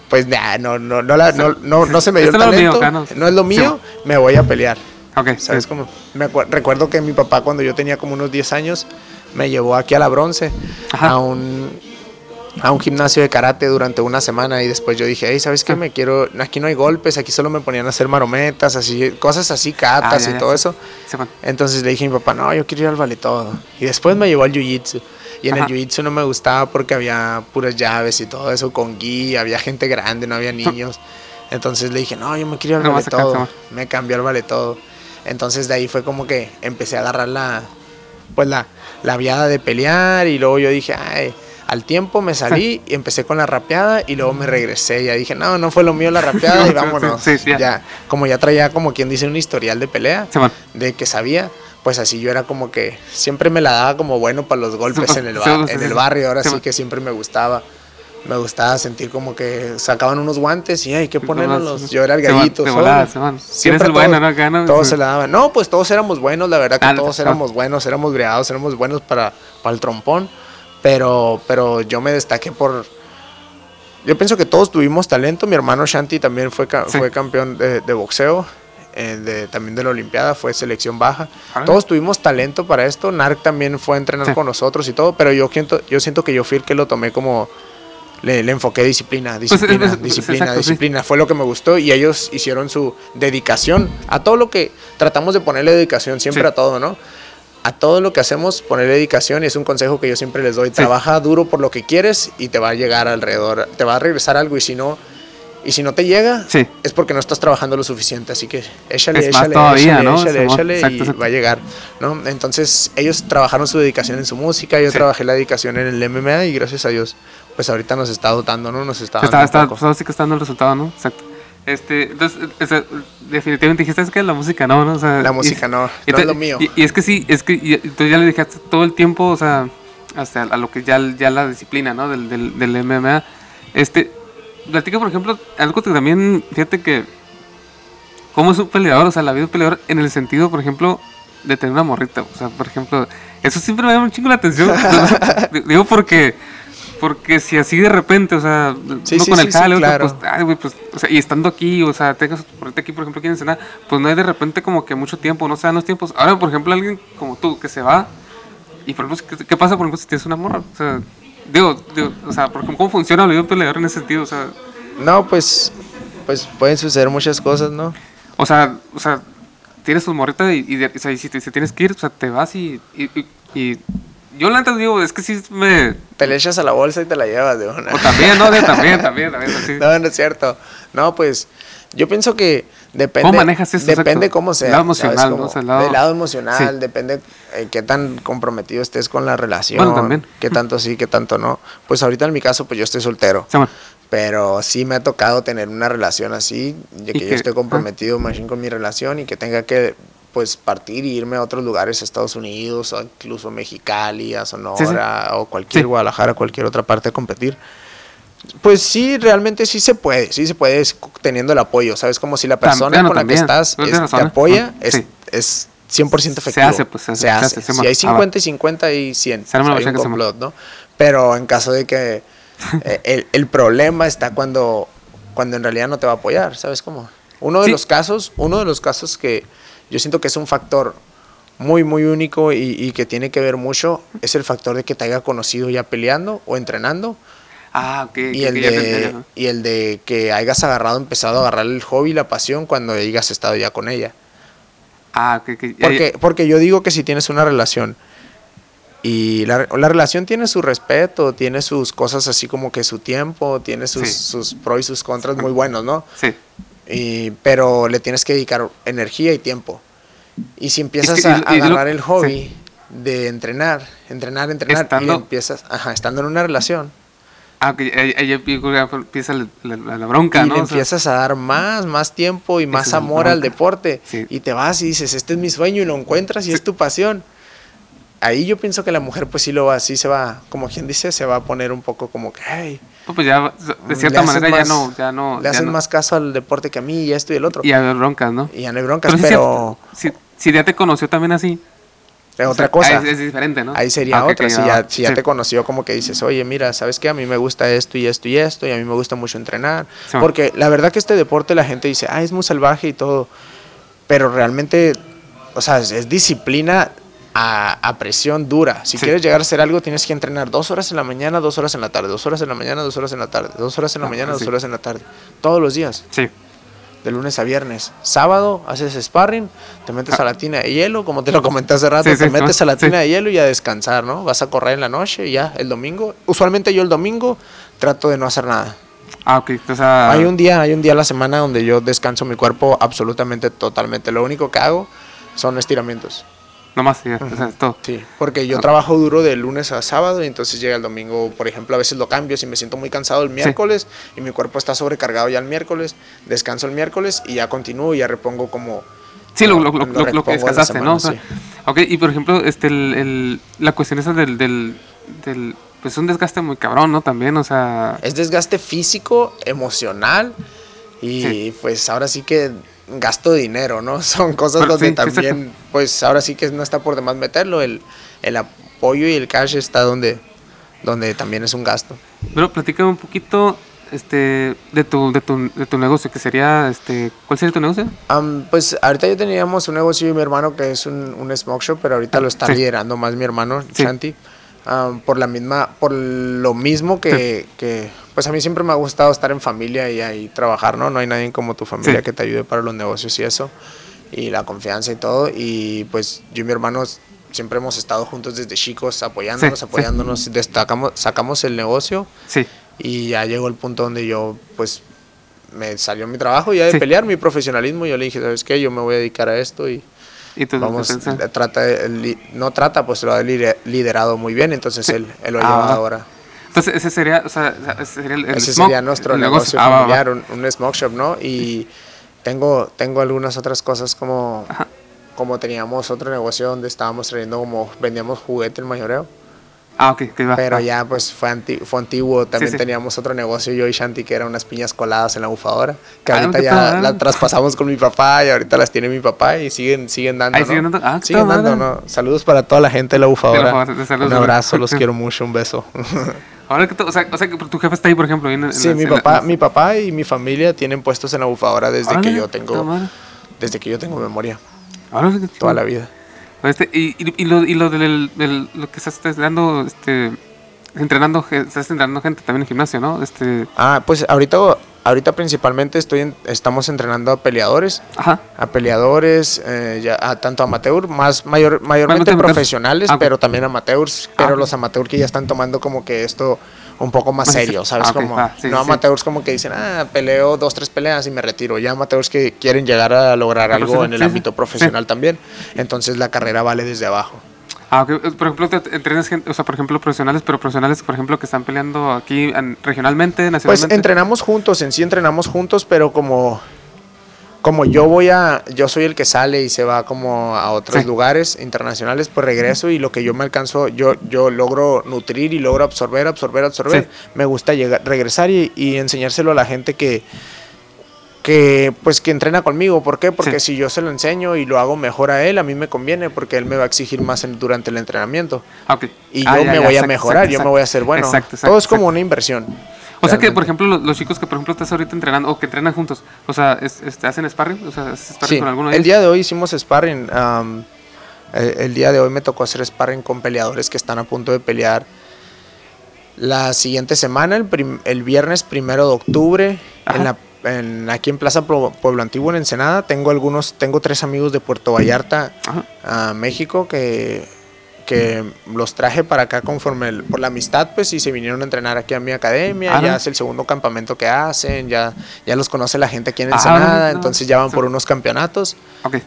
pues nah, no, no, no, la- no, no, no se me dio Esto el mío, talento. no. es lo Sí, mío. Me voy a pelear. Ok, ¿Sabes sí. cómo? Me recuerdo que mi papá cuando yo tenía como unos 10 años me llevó aquí a la bronce Ajá. a un a un gimnasio de karate durante una semana y después yo dije, hey, ¿sabes qué? Ah. Me quiero, aquí no hay golpes, aquí solo me ponían a hacer marometas, así, cosas así, catas Ah, ya, y ya, todo sí. eso. Sí. Entonces le dije a mi papá, no, yo quiero ir al ballet todo. Y después me llevó al jiu-jitsu. Y en Ajá. el jiu-jitsu no me gustaba porque había puras llaves y todo eso con gui, había gente grande, no había niños. Entonces le dije, no, yo me quiero ir al No, cansar. todo. Me cambió al ballet todo. Entonces de ahí fue como que empecé a agarrar la, pues la, la viada de pelear y luego yo dije, ay, al tiempo me salí y empecé con la rapeada y luego me regresé. Ya dije, no, no fue lo mío la [LAUGHS] rapeada y vámonos. sí, sí, ya. ya, como ya traía como quien dice un historial de pelea de que sabía, pues así yo era como que siempre me la daba como bueno para los golpes en el, [LAUGHS] en barrio, ahora Sí, que siempre me gustaba. Me gustaba sentir como que sacaban unos guantes y hay que ponerlos. Yo era el gallito. de sobre. volada, se van. ¿Quién es Siempre el bueno, todos- no? Todos se la daban. No, pues todos éramos buenos, la verdad que todos éramos buenos, éramos brigados, éramos buenos para, para el trompón. Pero, pero yo me destaqué por. Yo pienso que todos tuvimos talento. Mi hermano Shanti también fue, ca- Sí. fue campeón de, de boxeo. Eh, de- también de la Olimpiada, fue selección baja. Órale. Todos tuvimos talento para esto. Narc también fue a entrenar Sí. con nosotros y todo. Pero yo siento, yo siento que yo fui el que lo tomé como. Le, le enfoqué disciplina, Pues, es- disciplina, disciplina, sí. disciplina. Fue lo que me gustó y ellos hicieron su dedicación a todo lo que tratamos de ponerle dedicación siempre Sí. a todo, ¿no? A todo lo que hacemos ponerle dedicación y es un consejo que yo siempre les doy. Trabaja duro por lo que quieres y te va a llegar alrededor, te va a regresar algo y si no y si no te llega Sí. es porque no estás trabajando lo suficiente, así que échale, Es échale, todavía, échale, ¿no? échale, échale exacto, y exacto. va a llegar, ¿no? Entonces ellos trabajaron su dedicación en su música, yo Sí. trabajé la dedicación en el MMA y gracias a Dios, pues ahorita nos está dotando, ¿no? Nos está Está, dando está, poco. pues sí que está dando el resultado, ¿no? Exacto. Este, entonces, o sea, definitivamente dijiste es que la música no, ¿no? O sea, La y- música no, no y es te- lo mío. Y, y es que sí, es que y, y tú ya le dejaste todo el tiempo, o sea, hasta a lo que ya, ya la disciplina, ¿no? Del, del, del MMA. Este, platica, por ejemplo, algo que también, fíjate que, ¿cómo es un peleador? O sea, la vida de un peleador en el sentido, por ejemplo, de tener una morrita. O sea, por ejemplo, eso siempre me llama un chingo la atención. [LAUGHS] Digo porque... Porque si así de repente, o sea, Sí, sí, con el sí, jale, claro. pues, ay, güey, pues, o sea, y estando aquí, o sea, tengas ponerte aquí, por ejemplo, aquí en Ensenada, pues no hay de repente como que mucho tiempo, no se dan los tiempos. Ahora, por ejemplo, alguien como tú que se va, y por ejemplo, ¿qué, qué pasa, por ejemplo, si tienes una morra? O sea, digo, digo o sea, ¿cómo funciona de un peleador en ese sentido? O sea, No, pues, pues pueden suceder muchas cosas, ¿no? o sea, o sea tienes tu morrita y, o sea, y si te si tienes que ir, o sea, te vas y, y, yo la neta digo, es que sí me... Te le echas a la bolsa y te la llevas de una. O también, ¿no? De- también, [LAUGHS] también, también, así. No, no es cierto. No, pues yo pienso que Depende, ¿Cómo manejas eso? Depende Exacto. cómo sea. El lado ¿sabes emocional, cómo? ¿no? O sea, el lado- El lado emocional, Sí. depende eh, qué tan comprometido estés con la relación. Bueno, también. Qué tanto sí, qué tanto no. Pues ahorita en mi caso, pues yo estoy soltero. Sí, bueno. Pero sí me ha tocado tener una relación así, de que, que- yo esté comprometido machín con mi relación y que tenga que pues partir y irme a otros lugares, a Estados Unidos, o incluso Mexicali, a Sonora, o cualquier. Guadalajara, cualquier otra parte a competir. Pues sí, realmente sí se puede, sí se puede teniendo el apoyo, ¿sabes? Como si la persona con la también. que estás es- te apoya, Ah, es, sí. es 100% Se efectivo. hace, pues, se hace, se se hace. si hay Ah, 50 y 50 y 100, Se hay un complot, ¿no? Pero en caso de que [LAUGHS] eh, el, el problema está cuando, cuando en realidad no te va a apoyar, ¿sabes cómo? Uno de Sí. los casos, uno de los casos que yo siento que es un factor muy, muy único y, y que tiene que ver mucho es el factor de que te haya conocido ya peleando o entrenando Ah, ok. y el, de, y el de que hayas agarrado, empezado a agarrar el hobby la pasión cuando hayas estado ya con ella. Ah, ok. que- ya- Porque, porque yo digo que si tienes una relación y la, la relación tiene su respeto, tiene sus cosas así como que su tiempo, tiene sus, Sí. sus pros y sus contras muy buenos, ¿no? Sí. Y, pero le tienes que dedicar energía y tiempo. Y si empiezas que- a, a lo- agarrar el hobby sí. de entrenar, entrenar, entrenar, Estando- y empiezas, ajá, estando en una relación, Ah, ok. Ahí, ya empieza la, la- la- bronca, y ¿no? le O sea, empiezas a dar más, más tiempo y más amor al deporte. Sí. Y te vas y dices, este es mi sueño y lo encuentras y es tu pasión. Ahí yo pienso que la mujer pues sí lo va, sí se va, como quien dice, se va a poner un poco como que, hey, pues ya, de cierta le haces manera, más- ya no. Ya no le ya hacen no- más caso al deporte que a mí y esto y el otro. Y a ver broncas, ¿no? Y ya no hay broncas, sí pero, cierto, si, si ya te conoció también así. Es o otra cosa. ahí Es, diferente, ¿no? Ahí sería Ah, otra. ok, si ah, ya, si ya sí. te conoció, como que dices, oye, mira, ¿sabes qué? A mí me gusta esto y esto y esto, y a mí me gusta mucho entrenar. Sí. Porque la verdad que este deporte la gente dice, ah, es muy salvaje y todo. Pero realmente, o sea, es, es disciplina a, a presión dura. Si Sí. quieres llegar a hacer algo, tienes que entrenar dos horas en la mañana, dos horas en la tarde, dos horas en la mañana, dos horas en la tarde, dos horas en la Ah, mañana, dos horas en la tarde. Todos los días Sí. De lunes a viernes. Sábado haces sparring, te metes a la tina de hielo, como te lo comenté hace rato, Ah. Sí, te sí, metes a la tina Sí. de hielo y a descansar, ¿no? Vas a correr en la noche y ya el domingo. Usualmente yo el domingo trato de no hacer nada. Ah, ok. O sea, Hay un día, hay un día a la semana donde yo descanso mi cuerpo absolutamente, totalmente. Lo único que hago son estiramientos. Nomás, ya, o sea, es todo. Sí, porque yo Ah. trabajo duro de lunes a sábado y entonces llega el domingo, por ejemplo, a veces lo cambio si me siento muy cansado el miércoles y mi cuerpo está sobrecargado ya el miércoles, descanso el miércoles y ya continúo y ya repongo como Sí, lo, lo, lo, Lo que descansaste, ¿no? O sea, semana, Ok, y por ejemplo, este, el, el- la cuestión esa del, del, del, pues un desgaste muy cabrón, ¿no? También, o sea, es desgaste físico, emocional y Sí. pues ahora sí que gasto de dinero, ¿no? [LAUGHS] Son cosas donde sí, también, pues ahora sí que no está por demás meterlo, el, el apoyo y el cash está donde, donde también es un gasto. pero platícame un poquito este, de, tu, de, tu, de tu negocio, que sería, este, ¿cuál sería tu negocio? Am, pues ahorita ya teníamos un negocio y mi hermano que es un, un smoke shop, pero ahorita lo está Sí. liderando más mi hermano, Sí. Shanti. Am, por la misma, por lo mismo que, que, pues a mí siempre me ha gustado estar en familia y ahí trabajar, ¿no? No hay nadie como tu familia Sí. que te ayude para los negocios y eso, y la confianza y todo. Y pues yo y mi hermano siempre hemos estado juntos desde chicos, apoyándonos, Sí, apoyándonos, destacamos, sacamos el negocio Sí, y ya llegó el punto donde yo, pues, me salió mi trabajo ya de pelear, mi profesionalismo. Yo le dije, ¿sabes qué? Yo me voy a dedicar a esto y y tú, vamos, entonces, trata, no trata, pues lo ha lider- liderado muy bien, entonces él, él lo ha Ah, llevado va. ahora. entonces ese sería, o sea, ese sería el, el Ese smoke, sería nuestro el negocio, Ah, va, va. familiar, Un, un smoke shop, ¿no? Y tengo, tengo algunas otras cosas como, Ajá. como teníamos otro negocio donde estábamos trayendo como, vendíamos juguete en mayoreo. Ah, ok, que va. Pero ya pues fue, anti- fue antiguo, también sí. teníamos otro negocio yo y Shanti que eran unas piñas coladas en la bufadora, que Ah, ahorita ¿qué ya tal? las traspasamos con mi papá y ahorita las tiene mi papá y siguen siguen dando, Ahí ¿no? siguen dando- ah, Siguen dando. ¿no? Saludos para toda la gente de la bufadora. un abrazo, los [LAUGHS] quiero mucho, un beso. [LAUGHS] Ahora que o sea, o sea, que tu jefe está ahí, por ejemplo, en, en sí, mi la- papá, mi papá y mi familia tienen puestos en la bufadora desde que yo tengo desde que yo tengo memoria, Órale, toda la vida. Este, y, y, y lo, y lo del, del- lo que estás dando, este, entrenando, ge- estás entrenando gente también en gimnasio, ¿no? Este, Ah, pues ahorita ahorita principalmente estoy en- estamos entrenando a peleadores. ajá, a peleadores, eh, ya, a tanto amateur, más mayor, mayormente profesionales, Ah, pero también amateurs, Ah, pero los amateurs que ya están tomando como que esto un poco más serio. ¿sabes? Ah, como, Ah, sí, no sí. amateurs como que dicen, ah, peleo dos, tres peleas y me retiro. Ya amateurs que quieren llegar a lograr algo en el sí, ámbito profesional también. Entonces la carrera vale desde abajo. Ah, ok. Eh, Por ejemplo, te entrenas gente, o sea, por ejemplo, profesionales, pero profesionales, por ejemplo, que están peleando aquí en- regionalmente, Pues nacionalmente. entrenamos juntos, en sí entrenamos juntos, pero como, como yo voy a, yo soy el que sale y se va como a otros Sí. lugares internacionales, pues regreso y lo que yo me alcanzo, yo, yo logro nutrir y logro absorber, absorber, absorber. Sí. Me gusta llegar, regresar y, y enseñárselo a la gente que, que pues que entrena conmigo. ¿Por qué? Porque Sí. si yo se lo enseño y lo hago mejor a él, a mí me conviene porque él me va a exigir más en- durante el entrenamiento. Ah, ok. Y Ah, yo ya, me ya, voy a mejorar, exacto, yo me voy a hacer bueno. Todo es como una inversión. O sea que, por ejemplo, los, los chicos que, por ejemplo, estás ahorita entrenando o que entrenan juntos, o sea, es- este, ¿hacen sparring? O sea, ¿haces sparring Sí, con alguno de el ellos? día de hoy hicimos sparring. am, el, el día de hoy me tocó hacer sparring con peleadores que están a punto de pelear la siguiente semana, el, prim- el viernes primero de octubre, en la, en- aquí en Plaza Pueblo Antiguo, en Ensenada. Tengo algunos, tengo tres amigos de Puerto Vallarta, a México, que, que los traje para acá conforme el- por la amistad, pues, y se vinieron a entrenar aquí a mi academia. Ah, ya no. es el segundo campamento que hacen, ya, ya los conoce la gente aquí en Ah, Ensenada, no, no, entonces ya van sí. por unos campeonatos. Ok.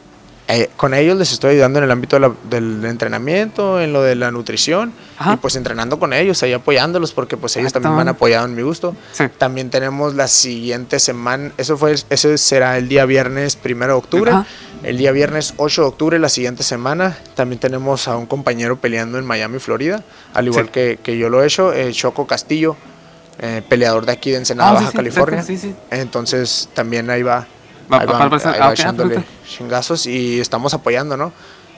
Eh, con ellos les estoy ayudando en el ámbito de la- del entrenamiento, en lo de la nutrición Ajá. y pues entrenando con ellos, ahí apoyándolos porque pues ellos también me han apoyado en mi gusto. Sí. También tenemos la siguiente semana, eso fue, ese será el día viernes primero de octubre. Ajá. El día viernes 8 de octubre, la siguiente semana, también tenemos a un compañero peleando en Miami, Florida, al igual Sí. que, que yo lo he hecho, eh, Choco Castillo, eh, peleador de aquí de Ensenada, Ah, Baja sí, California. Entonces también ahí Va- ahí va- va- para- para- ahí ah, va ok, ah, echándole perfecto. chingazos y estamos apoyando, ¿no?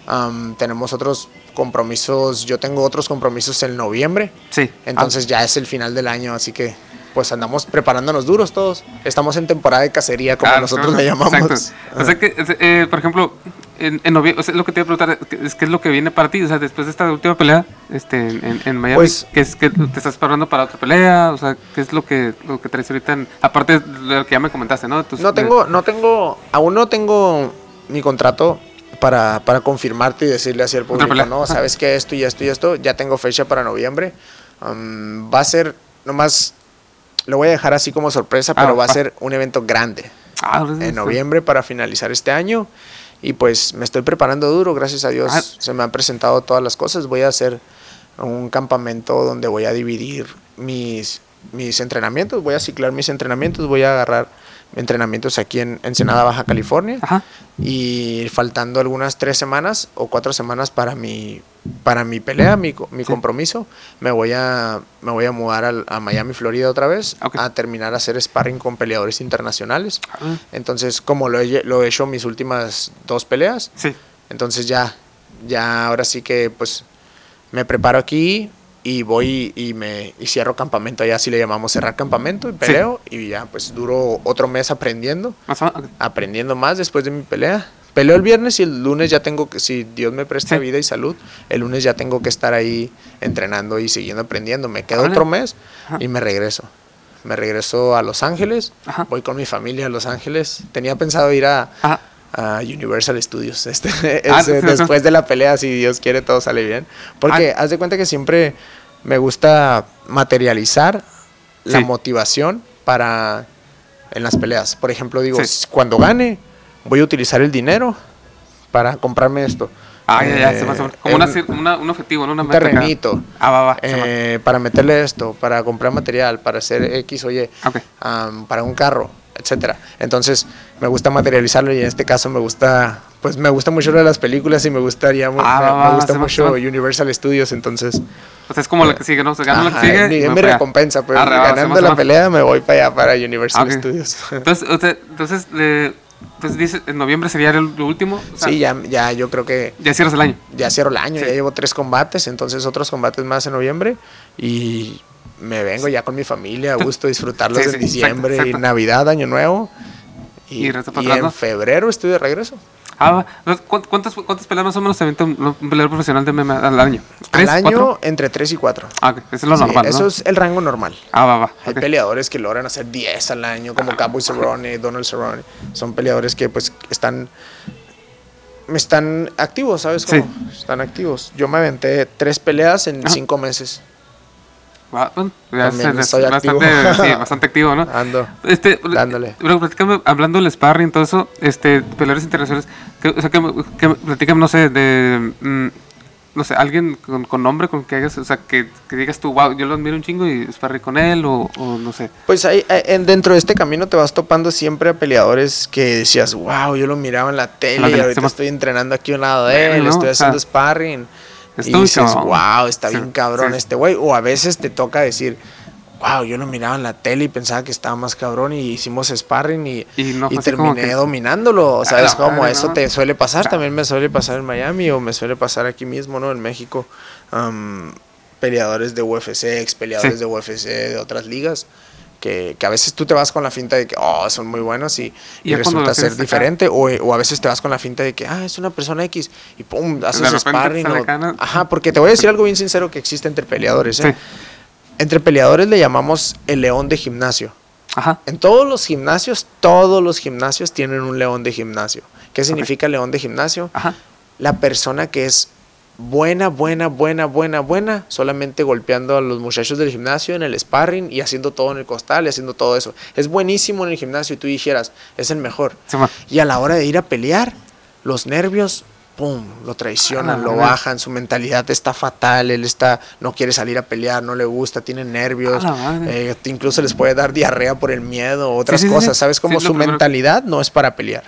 Am, tenemos otros compromisos, yo tengo otros compromisos en noviembre, Sí. entonces ya es el final del año, así que pues andamos preparándonos duros todos. Estamos en temporada de cacería, como Ah, nosotros claro, le llamamos. Exacto. O sea que, eh, por ejemplo, en, en noviembre, o sea, lo que te iba a preguntar es, qué es lo que viene para ti, o sea, después de esta última pelea este, en, en Miami, Pues- ¿qué es que te estás preparando para otra pelea? O sea, ¿qué es lo que, lo que traes ahorita? En, aparte de lo que ya me comentaste, ¿no? Tus- No tengo, no tengo, aún no tengo mi contrato para, para confirmarte y decirle así al público, no, sabes que esto y esto y esto, ya tengo fecha para noviembre. Am, va a ser, nomás, lo voy a dejar así como sorpresa, Ah, pero va a ser un evento grande Ah, en noviembre para finalizar este año. Y pues me estoy preparando duro, gracias a Dios Ah. se me han presentado todas las cosas. Voy a hacer un campamento donde voy a dividir mis, mis entrenamientos, voy a ciclar mis entrenamientos, voy a agarrar entrenamientos aquí en Ensenada, Baja California. Ajá. Y faltando algunas tres semanas o cuatro semanas para mi, para mi pelea, mi, mi Sí. compromiso, me voy a, me voy a mudar al- a Miami, Florida otra vez, a terminar a hacer sparring con peleadores internacionales. Ah, Entonces, como lo he, lo he hecho mis últimas dos peleas, Sí. entonces ya, ya ahora sí que pues me preparo aquí y voy y me y cierro campamento, allá así le llamamos cerrar campamento y peleo y ya pues duro otro mes aprendiendo, ok. aprendiendo más después de mi pelea. Peleo el viernes y el lunes ya tengo que, si Dios me presta Sí. vida y salud, el lunes ya tengo que estar ahí entrenando y siguiendo aprendiendo. Me quedo otro mes Ajá. y me regreso. Me regreso a Los Ángeles, Ajá. voy con mi familia a Los Ángeles. Tenía pensado ir a, Ajá. A Universal Studios. [LAUGHS] Este, Ah, sí. después de la pelea, si Dios quiere, todo sale bien. Porque haz de cuenta que siempre me gusta materializar la Sí. motivación para en las peleas. Por ejemplo, digo, Sí. cuando gane, voy a utilizar el dinero para comprarme esto. Ah, ya, ya, Eh, se o menos. Como una un- cir- una- un objetivo, ¿no? Una un meta terrenito. Ah, va, va. eh, para meterle esto, para comprar material, para hacer X o Y, para un carro, etcétera. Entonces, me gusta materializarlo y en este caso me gusta, pues me gusta mucho de las películas y me gustaría, Ah, me, me gusta mucho va. Universal Studios, entonces, sea, es como lo que sigue, ¿no? Se gana lo que ajá, sigue. es mi, y es me mi pega. recompensa, pues Arre, ganando la pelea me voy para allá, para Universal Ah, ok. Studios. [LAUGHS] Entonces, sea, entonces, le- entonces dice, en noviembre sería el, lo último. O sea, sí, ya, ya yo creo que Ya cierras el año. ya cierro el año, Sí. ya llevo tres combates, entonces otros combates más en noviembre y me vengo ya con mi familia a gusto disfrutarlos Sí, en sí, exacto, diciembre, y exacto. Navidad, Año Nuevo. Y Y, y en febrero estoy de regreso. Ah, ¿cuántas, cuántas, peleas más o menos se avienta un, un peleador profesional de MMA al año? Al ¿Tres? año ¿Cuatro? entre 3 y 4. Ah. Eso es lo normal, Eso ¿no? es el rango normal. Ah, va, va. Hay ok. peleadores que logran hacer 10 al año, como Cowboy Cerrone, Donald Cerrone. Son peleadores que pues están están activos, ¿sabes? Sí. cómo? Están activos. Yo me aventé tres peleas en Ajá. cinco meses. Ah, También activo. bastante, [LAUGHS] sí, bastante activo, ¿no? Ando. Este, Dándole. Luego, platícame, hablando del sparring, todo eso, este, peleadores internacionales, que, o sea, que, que no sé, de, mm, no sé, alguien con, con nombre, con que hagas, o sea, que, que digas tú, wow, yo lo admiro un chingo y sparring con él, o, o no sé. Pues ahí, en- dentro de este camino te vas topando siempre a peleadores que decías, wow, yo lo miraba en la tele La y ahorita estoy entrenando aquí a un lado de él, ¿no? estoy haciendo sparring. Está y dices, wow, está Sí, bien cabrón sí. este güey. O a veces te toca decir, wow, yo lo miraba en la tele y pensaba que estaba más cabrón y hicimos sparring y, Y no y terminé que- dominándolo. O A sea, la es como madre, eso ¿no? te suele pasar. También me suele pasar en Miami o me suele pasar aquí mismo, ¿no? En México. Peleadores de UFC, ex peleadores Sí. de UFC de otras ligas. Que, que a veces tú te vas con la finta de que, oh, son muy buenos y, Y resulta ser diferente. O, o a veces te vas con la finta de que, ah, es una persona X y pum, haces sparring. o-. Ajá, porque te voy a decir algo bien sincero que existe entre peleadores. ¿eh? Sí. Entre peleadores le llamamos el león de gimnasio. Ajá, En todos los gimnasios, todos los gimnasios tienen un león de gimnasio. ¿Qué significa león de gimnasio? ajá, La persona que es buena, buena, buena, buena, buena, solamente golpeando a los muchachos del gimnasio en el sparring y haciendo todo en el costal y haciendo todo eso. Es buenísimo en el gimnasio y tú dijeras, es el mejor. sí. Y a la hora de ir a pelear, los nervios, pum, lo traicionan, lo bajan, su mentalidad está fatal, él está, no quiere salir a pelear, no le gusta, tiene nervios, eh, incluso les puede dar diarrea por el miedo, otras sí, sí, cosas. ¿sabes? Como lo su mentalidad no es para pelear,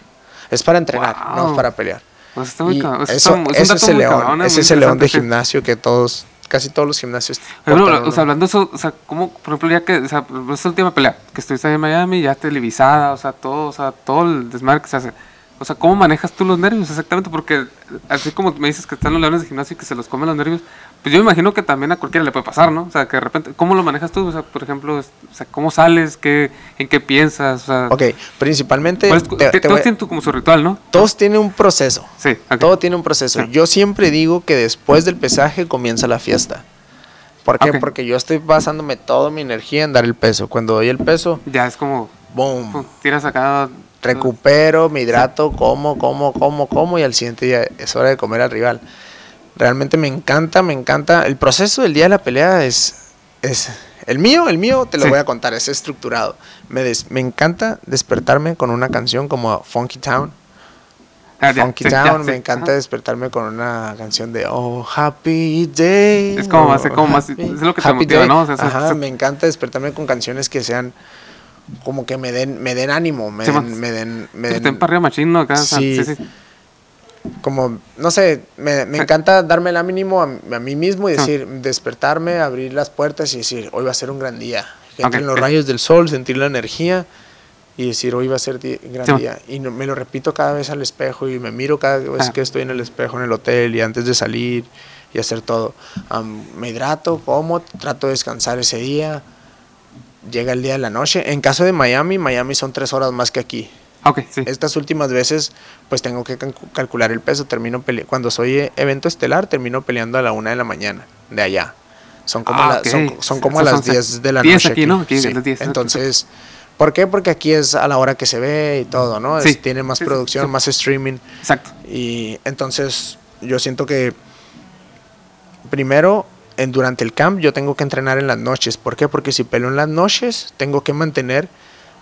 es para entrenar, no es para pelear. Está muy eso está- es el león, cabrón, ese es el león de gimnasio que todos, casi todos los gimnasios. Pero, o sea, hablando de eso, o sea, ¿cómo, por ejemplo, ya que, o sea, esta última pelea, que estuviste ahí en Miami, ya televisada, o sea, todo, o sea, todo el desmadre que se hace. O sea, ¿cómo manejas tú los nervios exactamente? Porque así como me dices que están los leones de gimnasio y que se los comen los nervios, pues yo me imagino que también a cualquiera le puede pasar, ¿no? O sea, que de repente, ¿cómo lo manejas tú? O sea, por ejemplo, o sea, ¿cómo sales? ¿Qué, ¿En qué piensas? O sea, Ok, principalmente, ¿cuál es- te- te todos tienen tu- como su ritual, ¿no? todos tienen un proceso. Sí, ok. Todo tiene un proceso. Sí. Yo siempre digo que después del pesaje comienza la fiesta. ¿Por qué? Ok. Porque yo estoy basándome toda mi energía en dar el peso. Cuando doy el peso, Ya es como, boom, tiras acá. recupero, me hidrato, como, como, como, como y al siguiente día es hora de comer al rival. Realmente me encanta, me encanta. El proceso del día de la pelea es, es el mío, el mío te lo Sí. voy a contar, es estructurado. Me, des- me encanta despertarme con una canción como Funky Town. Ah, Funky sí, Town, sí, me encanta ajá. despertarme con una canción de Oh Happy Day. Es como más- oh, como más- es lo que te motiva, day. ¿no? O sea, eso- Ajá, me encanta despertarme con canciones que sean como que me den, me den ánimo, me den, me den, me den- sea, Sí. sí, sí. Como, no sé, me, me encanta darme el ánimo a, a mí mismo y Ah. decir, despertarme, abrir las puertas y decir, hoy va a ser un gran día. Que Ok, entren los rayos del sol, sentir la energía y decir, hoy va a ser un gran Sí. día. Y no- me lo repito cada vez al espejo y me miro cada vez Ah. que estoy en el espejo en el hotel y antes de salir y hacer todo. Am, me hidrato, como, trato de descansar ese día. Llega el día de la noche. En caso de Miami, Miami son tres horas más que aquí. Ok, sí. Estas últimas veces, pues tengo que calcu- calcular el peso. Termino pele- Cuando soy eh, evento estelar, termino peleando a la una de la mañana, de allá. Son como, Ah, la- son, son como a las son 10 de la 10 noche. aquí, ¿no? Aquí Sí. las 10, ok, Entonces, ¿por qué? Porque aquí es a la hora que se ve y todo, ¿no? Es- Sí. tiene más producción, más streaming. Exacto. Y entonces yo siento que primero en, durante el camp yo tengo que entrenar en las noches. ¿Por qué? Porque si peleo en las noches tengo que mantener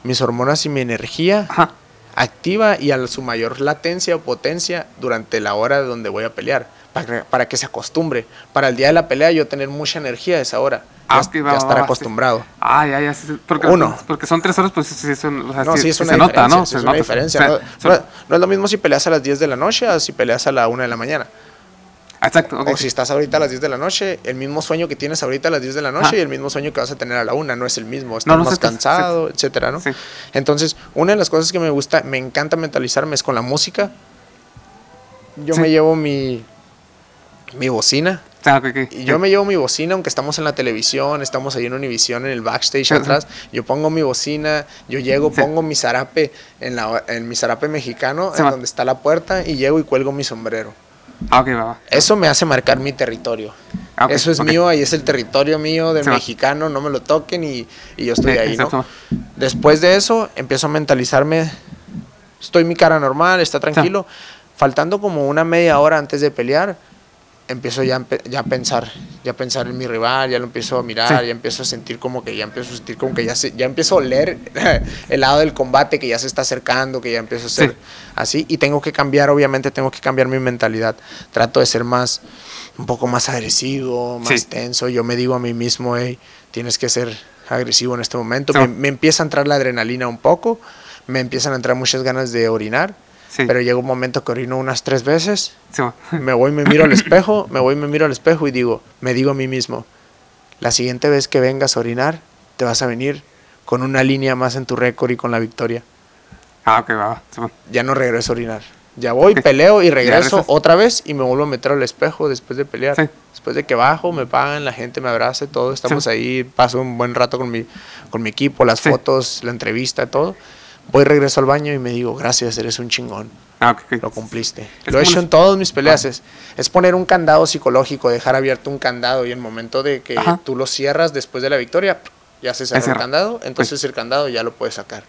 mis hormonas y mi energía Ajá. Activa y a su mayor latencia o potencia durante la hora donde voy a pelear. Para que, para que se acostumbre. Para el día de la pelea yo tener mucha energía a esa hora. Ah, ya, ok, ya va, estar va, sí. acostumbrado. Ah, ya, ya. Porque, Uno. Porque son tres horas, pues sí, sí, son, o sea, No, sí, es una se nota, ¿no? sí Se es una nota. diferencia. O sea, no, son- no- no es lo mismo si peleas a las 10 de la noche a si peleas a la 1 de la mañana. Exacto, ok. O si estás ahorita a las 10 de la noche, el mismo sueño que tienes ahorita a las 10 de la noche Ajá. y el mismo sueño que vas a tener a la 1 no es el mismo. Estás No, no, más cansado, etcétera, ¿no? Sí. Entonces, una de las cosas que me gusta, me encanta mentalizarme es con la música. Yo Sí. me llevo mi, mi bocina. Ok, Y yo me llevo mi bocina, aunque estamos en la televisión, estamos ahí en Univision, en el backstage atrás. Yo pongo mi bocina, yo llego, Sí. pongo mi zarape en, la, en mi zarape mexicano, Sí, en va. donde está la puerta, y llego y cuelgo mi sombrero. Ah, ok, va, va. Eso me hace marcar mi territorio. Ah, ok, Eso es ok. mío, ahí es el territorio mío del va. mexicano, no me lo toquen y, y yo estoy ahí, ¿no? Después de eso, empiezo a mentalizarme, estoy mi cara normal, está tranquilo. Faltando como una media hora antes de pelear, empiezo ya, ya a pensar, ya a pensar en mi rival, ya lo empiezo a mirar, Sí. ya empiezo a sentir como que ya empiezo a sentir como que ya se, ya empiezo a oler [LAUGHS] el lado del combate que ya se está acercando, que ya empiezo a ser Sí. así y tengo que cambiar, obviamente tengo que cambiar mi mentalidad. Trato de ser más un poco más agresivo, más Sí. tenso. Yo me digo a mí mismo, hey, tienes que ser agresivo en este momento. Sí. Me, me empieza a entrar la adrenalina un poco, me empiezan a entrar muchas ganas de orinar, Sí. pero llega un momento que orino unas tres veces Sí, [LAUGHS] me voy, me miro al espejo, me voy, me miro al espejo y digo, me digo a mí mismo, la siguiente vez que vengas a orinar, te vas a venir con una línea más en tu récord y con la victoria. Ah, ok, va. Sí. Ya no regreso a orinar. Ya voy, peleo y regreso otra vez y me vuelvo a meter al espejo después de pelear. Sí. Después de que bajo, me pagan, la gente me abraza, todo, estamos Sí. ahí, paso un buen rato con mi, con mi equipo, las Sí. fotos, la entrevista, todo. Voy, regreso al baño y me digo, gracias, eres un chingón Ah, ok, ok. lo cumpliste. Es lo he hecho en todas mis peleas. Ah. Es, es poner un candado psicológico, dejar abierto un candado y en el momento de que Ajá. tú lo cierras después de la victoria, ya se cerró el candado, entonces el candado ya lo puedes sacar.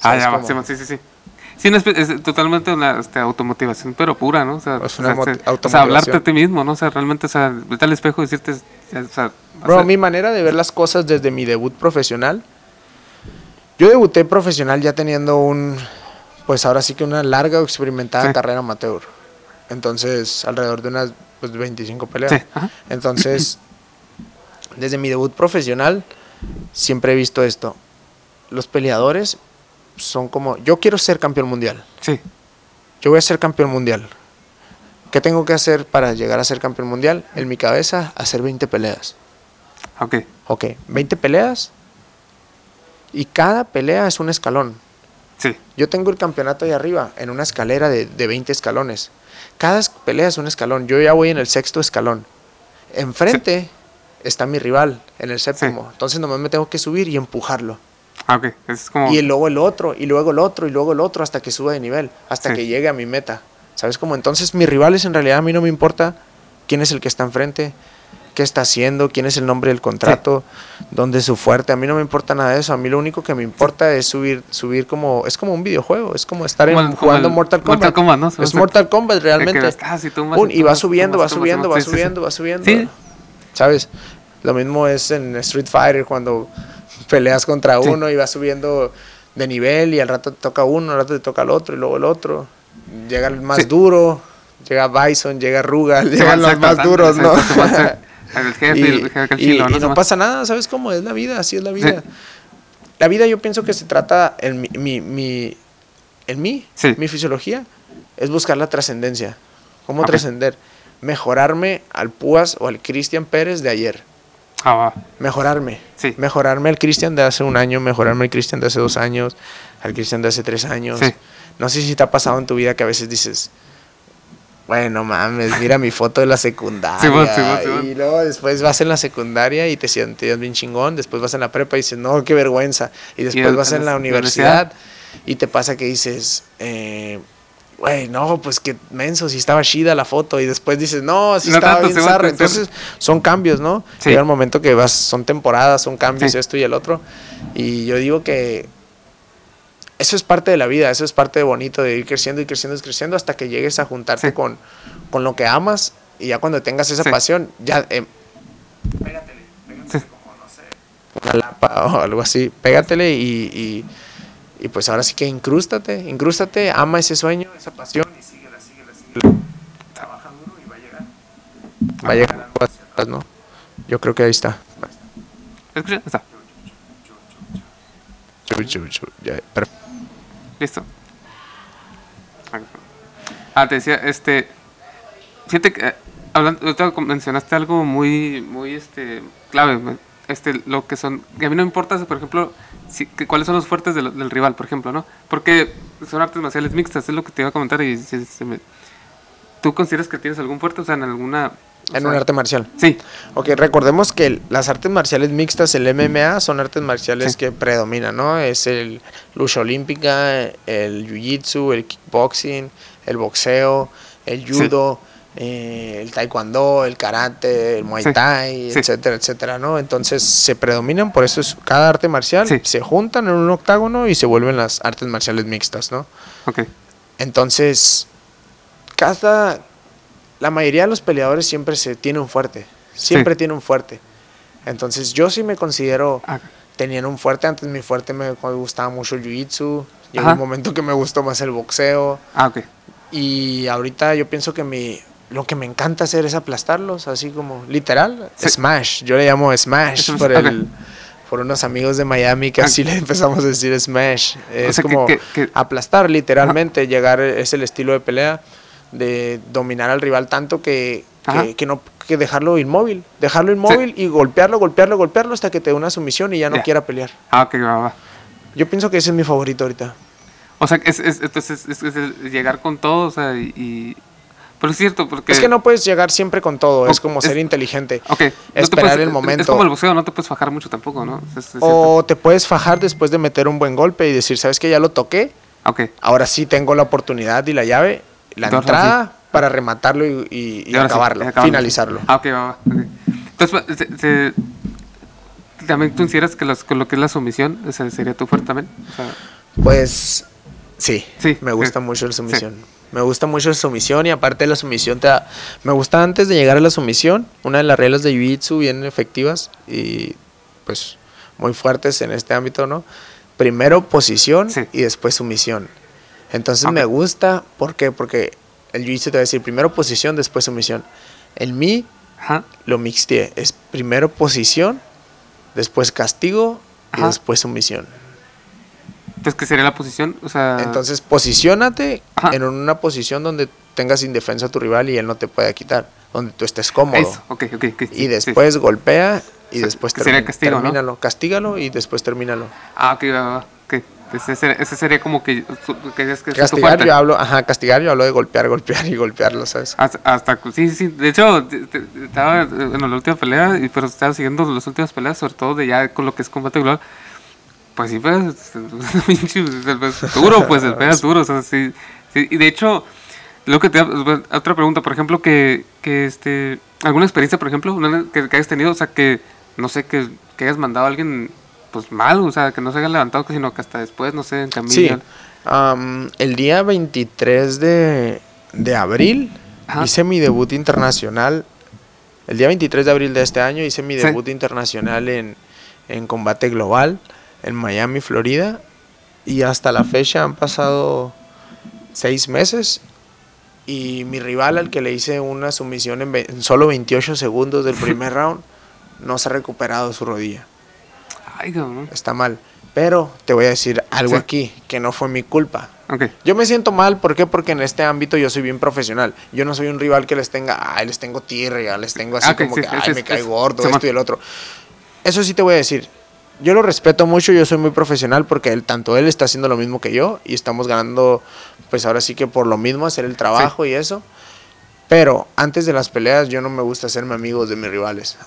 Ah, ¿Sabes ya va, cómo? sí, sí, sí, sí. No, es, es totalmente una este, automotivación, pero pura, ¿no? O sea, o sea, o hablarte a ti mismo, ¿no? O sea, realmente, o sea, vete al espejo y decirte, ya, o sea, Bro, mi manera de ver las cosas desde mi debut profesional. Yo debuté profesional ya teniendo un, pues ahora sí que una larga o experimentada Sí. carrera amateur. Entonces, alrededor de unas pues, 25 peleas. Sí. Entonces, [CLEARS THROAT] desde mi debut profesional, siempre he visto esto. Los peleadores son como, yo quiero ser campeón mundial. Sí, Yo voy a ser campeón mundial. ¿Qué tengo que hacer para llegar a ser campeón mundial? En mi cabeza, hacer 20 peleas. ok, Ok, 20 peleas y cada pelea es un escalón. sí, Yo tengo el campeonato ahí arriba, en una escalera de, de 20 escalones. Cada pelea es un escalón. Yo ya voy en el sexto escalón. Enfrente está mi rival, en el séptimo. Entonces nomás me tengo que subir y empujarlo. ah, ok, es como, Y luego el otro, y luego el otro, y luego el otro, hasta que suba de nivel, hasta Sí. que llegue a mi meta. ¿Sabes cómo? Entonces mis rivales en realidad a mí no me importa quién es el que está enfrente, qué está haciendo, quién es el nombre del contrato, dónde es su fuerte. A mí no me importa nada de eso. A mí lo único que me importa es subir, subir como, es como un videojuego, es como estar Como en- el- como jugando Mortal Kombat. Mortal Kombat, ¿no? Es. Mortal Kombat que realmente. ah, tumbas, y va tumbas, subiendo, va subiendo, tumbas, va sí. subiendo, va subiendo. Sí. ¿Sabes? Lo mismo es en Street Fighter cuando peleas contra uno y vas subiendo de nivel y al rato te toca uno, al rato te toca el otro y luego el otro. Llega el más duro, llega Bison, llega Rugal, llegan los más duros, ¿no? Jefe, y, el jefe, y- chilo, y ¿no? no pasa nada, ¿sabes cómo? Es la vida, así es la vida. La vida yo pienso que se trata, en mi, mi, mi- en mí, Sí. mi fisiología, es buscar la trascendencia. ¿Cómo trascender? Mejorarme al Púas o al Cristian Pérez de ayer. Ah, va. Mejorarme. Sí. Mejorarme al Cristian de hace un año, mejorarme al Cristian de hace dos años, al Cristian de hace tres años. Sí. No sé si te ha pasado en tu vida que a veces dices, bueno, mames, mira mi foto de la secundaria. Sí, bueno, sí, bueno. y luego después vas en la secundaria y te sientes bien chingón. Después vas en la prepa y dices, no, qué vergüenza. Y después vas en la la universidad. universidad y te pasa que dices, eh, güey, no, pues que menso, si estaba chida la foto. Y después dices, no, si No estaba tanto, bien zarra. Entonces, son cambios, ¿no? Llega el momento que vas, son temporadas, son cambios, esto y el otro. Y yo digo que eso es parte de la vida, eso es parte de bonito de ir creciendo y creciendo y creciendo hasta que llegues a juntarte Sí. con, con lo que amas y ya cuando tengas esa Sí. pasión, ya... eh, pégatele, pégatele como, no sé, una lapa o algo así, pégatele y, y, y pues ahora sí que incrústate, incrústate, ama ese sueño, esa pasión y síguela, síguela, síguela. Trabaja duro y va a llegar. Va a llegar algo hacia atrás, ¿no? Yo creo que ahí está. ¿Escucha? Está. Chu, ya. Listo. Ah, te decía, este. Fíjate que. eh, Hablando, ahorita mencionaste algo muy, muy, este, clave, este, lo que son, que a mí no me importa, por ejemplo, si, que, cuáles son los fuertes del, del rival, por ejemplo, ¿no? Porque son artes marciales mixtas, es lo que te iba a comentar y se- se me- ¿tú consideras que tienes algún fuerte, o sea, en alguna... En sea, un arte marcial. Sí, Ok, recordemos que las artes marciales mixtas, el MMA, son artes marciales Sí. que predominan, ¿no? Es el lucha olímpica, el jiu-jitsu, el kickboxing, el boxeo, el judo, eh, el taekwondo, el karate, el muay thai, Sí. etcétera, etcétera, ¿no? Entonces se predominan, por eso es cada arte marcial se juntan en un octágono y se vuelven las artes marciales mixtas, ¿no? ok, Entonces, cada, la mayoría de los peleadores siempre se tiene un fuerte. Siempre Sí. tiene un fuerte. Entonces yo sí me considero Ah, teniendo un fuerte. Antes mi fuerte me, gustaba mucho el jiu-jitsu. Llegó Ajá. un momento que me gustó más el boxeo. ah, ok. Y ahorita yo pienso que mi, lo que me encanta hacer es aplastarlos, así como literal. Sí. Smash. Yo le llamo Smash Smash, por, ok. el, por unos amigos de Miami que Ah. así le empezamos a decir Smash. Es sea, que- como que- que- aplastar literalmente. Llegar es el estilo de pelea de dominar al rival tanto que, que, que no que dejarlo inmóvil. Dejarlo inmóvil y golpearlo, golpearlo, golpearlo hasta que te dé una sumisión y ya no quiera pelear. Ah, ok, va, va. Yo pienso que ese es mi favorito ahorita. O sea, es, es, entonces es, llegar con todo, o sea, y... y- Pero es cierto, porque... Es que no puedes llegar siempre con todo, es como ser inteligente. Ok. no esperar puedes- el momento. Es como el boxeo, no te puedes fajar mucho tampoco, ¿no? O te puedes fajar después de meter un buen golpe y decir, ¿sabes que Ya lo toqué, Ok. ahora sí tengo la oportunidad y la llave, la Entonces, entrada para rematarlo y, y- y Y ahora sí, acabarlo, finalizarlo. Ah, ok, va, va. ok. Entonces, se- se- también tú consideras que con lo que es la sumisión, sería tu fuerte también. O sea, Pues sí, Sí, me gusta mucho la sumisión. Me gusta mucho la sumisión y aparte de la sumisión, te da- me gusta antes de llegar a la sumisión, una de las reglas de Jiu-Jitsu bien efectivas y pues muy fuertes en este ámbito, ¿no? Primero posición y después sumisión. Entonces me gusta, ¿por qué? Porque el Jiu-Jitsu te va a decir primero posición, después sumisión. En mí ajá. lo mixteé, es primero posición, después castigo y después sumisión. Entonces, ¿qué sería la posición? O sea, Entonces, posiciónate Ajá. en una posición donde tengas indefenso a tu rival y él no te pueda quitar, donde tú estés cómodo. eso. Ok, ok, ok. sí, Y sí. después golpea y Sí, después que sería castigo. Castígalo y después termínalo. Ah, ok, va, va. Ok. Ese, sería, ese sería como que, que, es, que es Castigar, yo hablo, ajá, castigar, yo hablo de golpear, golpear y golpearlo, ¿sabes? Hasta, hasta- sí, sí. De hecho, te- te- estaba en la última pelea, pero estaba siguiendo las últimas peleas, sobre todo de ya con lo que es combate global. Pues sí, pues, [LAUGHS] pinche, pues, duro, pues, el pega duro, o sea, sí, sí. Y de hecho, lo que te otra pregunta, por ejemplo, que, que este, alguna experiencia, por ejemplo, que, que hayas tenido, o sea, que, no sé, que, que hayas mandado a alguien, pues, mal, o sea, que no se haya levantado, sino que hasta después, no sé, en camino. Sí. el día 23 de, de abril Ajá. hice mi debut internacional. El día 23 de abril de este año hice mi Sí. debut internacional en, en combate global en Miami, Florida. Y hasta la fecha han pasado seis meses. Y mi rival, al que le hice una sumisión en solo 28 segundos del primer [LAUGHS] round, no se ha recuperado su rodilla Ay, cabrón. está mal. Pero te voy a decir algo Sí. aquí, que no fue mi culpa. Ok. Yo me siento mal, ¿por qué? Porque en este ámbito yo soy bien profesional. Yo no soy un rival que les tenga, ay, les tengo tirria, les tengo así Ah, como sí, que, sí, ay, sí, me sí, cae sí. gordo, esto y el otro. Eso sí te voy a decir. Yo lo respeto mucho, yo soy muy profesional porque él, tanto él está haciendo lo mismo que yo y estamos ganando, pues ahora sí que por lo mismo, hacer el trabajo y eso. Pero antes de las peleas yo no me gusta hacerme amigos de mis rivales.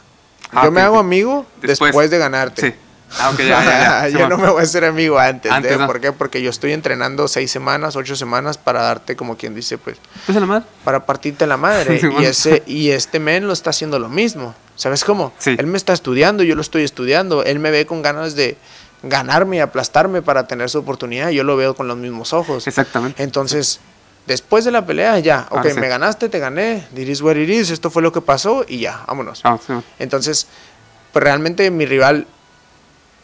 Ah, yo me hago sí. amigo Después. después, de ganarte. Sí. Ah, ok, ya, ya, ya. [LAUGHS] yo no me voy a hacer amigo antes, ¿no? ¿por qué? Porque yo estoy entrenando seis semanas, ocho semanas para darte, como quien dice, pues, ¿Pues la madre? para partirte la madre. [LAUGHS] Y, ese, y este men lo está haciendo lo mismo. ¿Sabes cómo? Sí. Él me está estudiando, yo lo estoy estudiando. Él me ve con ganas de ganarme y aplastarme para tener su oportunidad. Yo lo veo con los mismos ojos. Exactamente. Entonces, después de la pelea, ya, ok, Ahora sí. me ganaste, te gané, diris what it is, esto fue lo que pasó y ya, vámonos. Ah, sí. Entonces, pues realmente mi rival,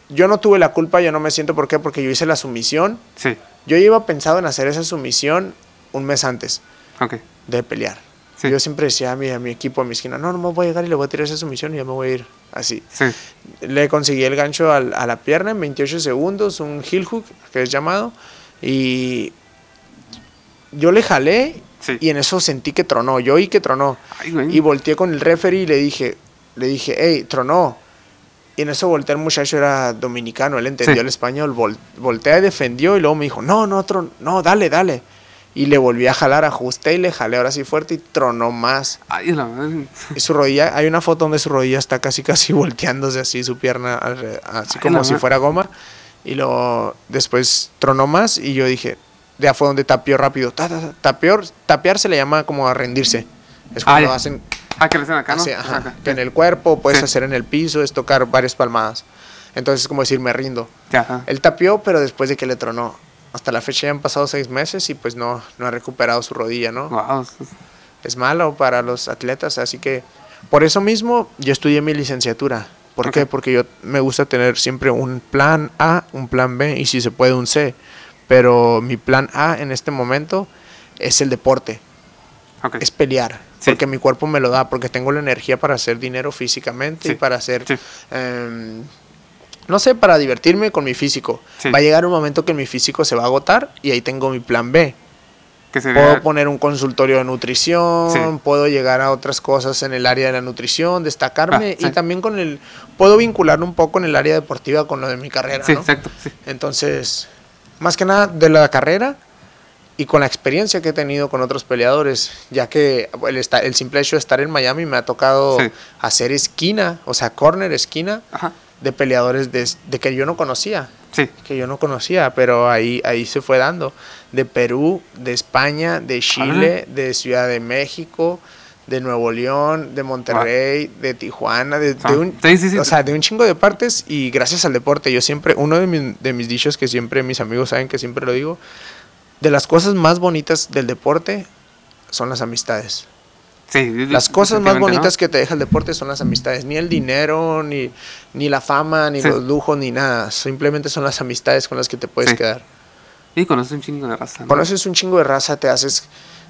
yo no tuve la culpa, yo no me siento por qué, porque yo hice la sumisión. Sí. Yo iba pensado en hacer esa sumisión un mes antes de pelear. Sí. Yo siempre decía a mi, a mi equipo, a mi esquina, no, no me voy a llegar y le voy a tirar esa sumisión y ya me voy a ir así. Sí. Le conseguí el gancho al- a la pierna en 28 segundos, un heel hook, que es llamado, y yo le jalé Sí. y en eso sentí que tronó, yo oí que tronó. Ay. Y volteé con el referee y le dije, le dije, hey, tronó. Y en eso volteé el muchacho, era dominicano, él entendió Sí. el español, vol- voltea y defendió y luego me dijo, no, no, tron no, dale, dale. Y le volví a jalar, ajusté y le jalé ahora sí fuerte y tronó más. Ay, la madre. Y su rodilla, hay una foto donde su rodilla está casi, casi [LAUGHS] volteándose así, su pierna, así Ay, como si fuera goma. Y luego después tronó más y yo dije, ya fue donde tapió rápido. Ta, ta, ta. Tapear, tapear se le llama como a rendirse. Es Ah, cuando ya. hacen Ah, que hacen acá, ¿no? así, ajá, acá. en el cuerpo, puedes Sí. hacer en el piso, es tocar varias palmadas. Entonces es como decir, me rindo. Ajá. Él tapió, pero después de que le tronó. Hasta la fecha ya han pasado seis meses y pues no, no ha recuperado su rodilla, ¿no? Wow. es- malo para los atletas, así que por eso mismo yo estudié mi licenciatura. ¿Por qué? Porque yo me gusta tener siempre un plan A, un plan B y si se puede un C. Pero mi plan A en este momento es el deporte, es pelear, Sí. porque mi cuerpo me lo da, porque tengo la energía para hacer dinero físicamente y para hacer, Sí. em, no sé, para divertirme con mi físico. Va a llegar un momento que mi físico se va a agotar y ahí tengo mi plan B. Que sería- Puedo poner un consultorio de nutrición, Sí. puedo llegar a otras cosas en el área de la nutrición, destacarme Ah, sí. y también con el, puedo vincularlo un poco en el área deportiva con lo de mi carrera. Sí, ¿no? exacto. Entonces, más que nada de la carrera y con la experiencia que he tenido con otros peleadores, ya que el, esta- el simple hecho de estar en Miami me ha tocado Sí. hacer esquina, o sea, corner, esquina, Ajá. de peleadores de, de que yo no conocía Sí. que yo no conocía, pero ahí, ahí se fue dando. De Perú, de España, de Chile, de Ciudad de México, de Nuevo León, de Monterrey, de Tijuana, de, de Ah, un, sí, sí, sí. o sea, de un chingo de partes y gracias al deporte. Yo siempre, uno de, mis- de mis dichos que siempre mis amigos saben que siempre lo digo, de las cosas más bonitas del deporte son las amistades. Sí, Las cosas más bonitas que te deja el deporte son las amistades. Ni el dinero, ni, ni la fama, ni Sí. los lujos, ni nada. Simplemente son las amistades con las que te puedes Sí. quedar. Y conoces un chingo de raza. ¿no? Conoces un chingo de raza, te haces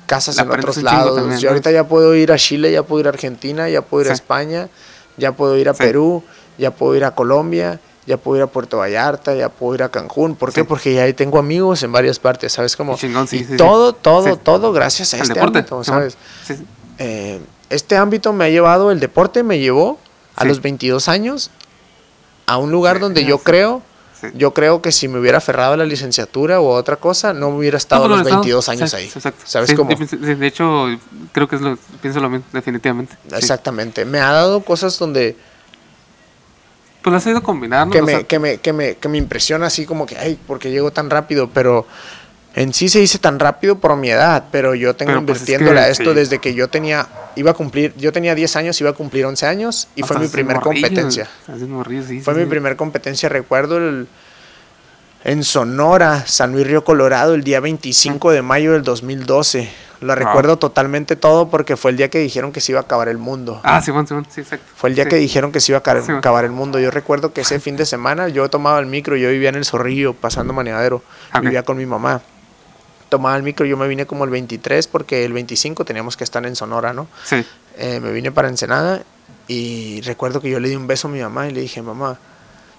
casas La en otros lados. también, Yo ahorita ya puedo ir a Chile, ya puedo ir a Argentina, ya puedo ir a. España, ya puedo ir a. Perú, ya puedo ir a Colombia, ya puedo ir a Puerto Vallarta, ya puedo ir a Cancún. ¿Por qué? Sí. Porque ya ahí tengo amigos en varias partes, ¿sabes chingón, sí, y sí, todo, todo, todo gracias a El este deporte. ámbito. ¿sabes? Eh, este ámbito me ha llevado, el deporte me llevó a los 22 años a un lugar donde yo creo, Sí. yo creo que si me hubiera aferrado a la licenciatura o a otra cosa, no hubiera estado a los pero no, 22 años sí, ahí. Exacto. ¿Sabes Sí, cómo? de hecho, creo que es lo, pienso lo mismo, definitivamente. Exactamente. Me ha dado cosas donde Pues lo has ido combinando. que o me, sea, que me, que me, que me impresiona así como que, ay, porque llego tan rápido, pero en sí se dice tan rápido por mi edad, pero yo tengo Pero, pues, es invirtiéndole que a esto sí. desde que yo tenía, iba a cumplir, yo tenía 10 años, iba a cumplir 11 años y fue mi primer morrillo, competencia. hace morrillo, sí, Fue sí, mi primer competencia, recuerdo el, en Sonora, San Luis Río Colorado, el día 25 de mayo del 2012. Lo recuerdo totalmente todo porque fue el día que dijeron que se iba a acabar el mundo. Ah, Simón, Simón, sí, exacto. Fue el día Sí. que dijeron que se iba a acabar, Sí, el mundo. Yo recuerdo que ese fin de semana yo tomaba el micro, yo vivía en el Zorrillo, pasando manejadero. Ah, Ok. Vivía con mi mamá. Tomaba el micro, yo me vine como el 23 porque el 25 teníamos que estar en Sonora, ¿no? Sí. Eh, me vine para Ensenada y recuerdo que yo le di un beso a mi mamá y le dije, mamá,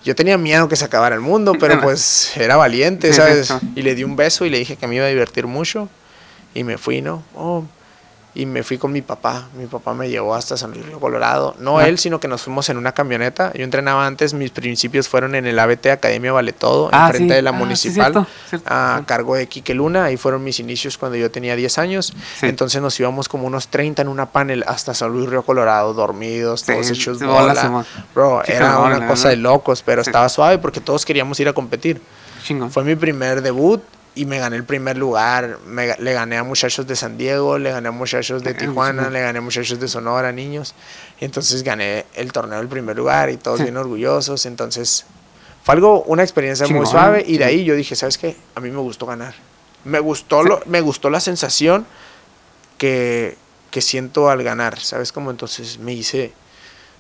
yo tenía miedo que se acabara el mundo, pero [LAUGHS] pues era valiente, ¿sabes? Y le di un beso y le dije que me iba a divertir mucho y me fui, ¿no? Oh, y me fui con mi papá. Mi papá me llevó hasta San Luis Río Colorado. No Ah. él, sino que nos fuimos en una camioneta. Yo entrenaba antes, mis principios fueron en el ABT Academia Vale Todo, Ah, enfrente sí. de la Ah, sí, municipal, cierto, cierto, a cargo de Quique Luna. Ahí fueron mis inicios cuando yo tenía 10 años. Sí. Entonces nos íbamos como unos 30 en una panel hasta San Luis Río Colorado, dormidos, todos hechos bola. Bro, era una cosa de locos, pero estaba suave porque todos queríamos ir a competir. Fue mi primer debut y me gané el primer lugar. Me le gané a muchachos de San Diego, le gané a muchachos de Eh, Tijuana, le gané a muchachos de Sonora, niños. Y entonces gané el torneo del primer lugar y todos bien orgullosos. Entonces fue algo, una experiencia muy suave y de ahí yo dije, ¿sabes qué? A mí me gustó ganar. Me gustó, lo, me gustó la sensación que, que siento al ganar, ¿sabes? Como entonces me hice,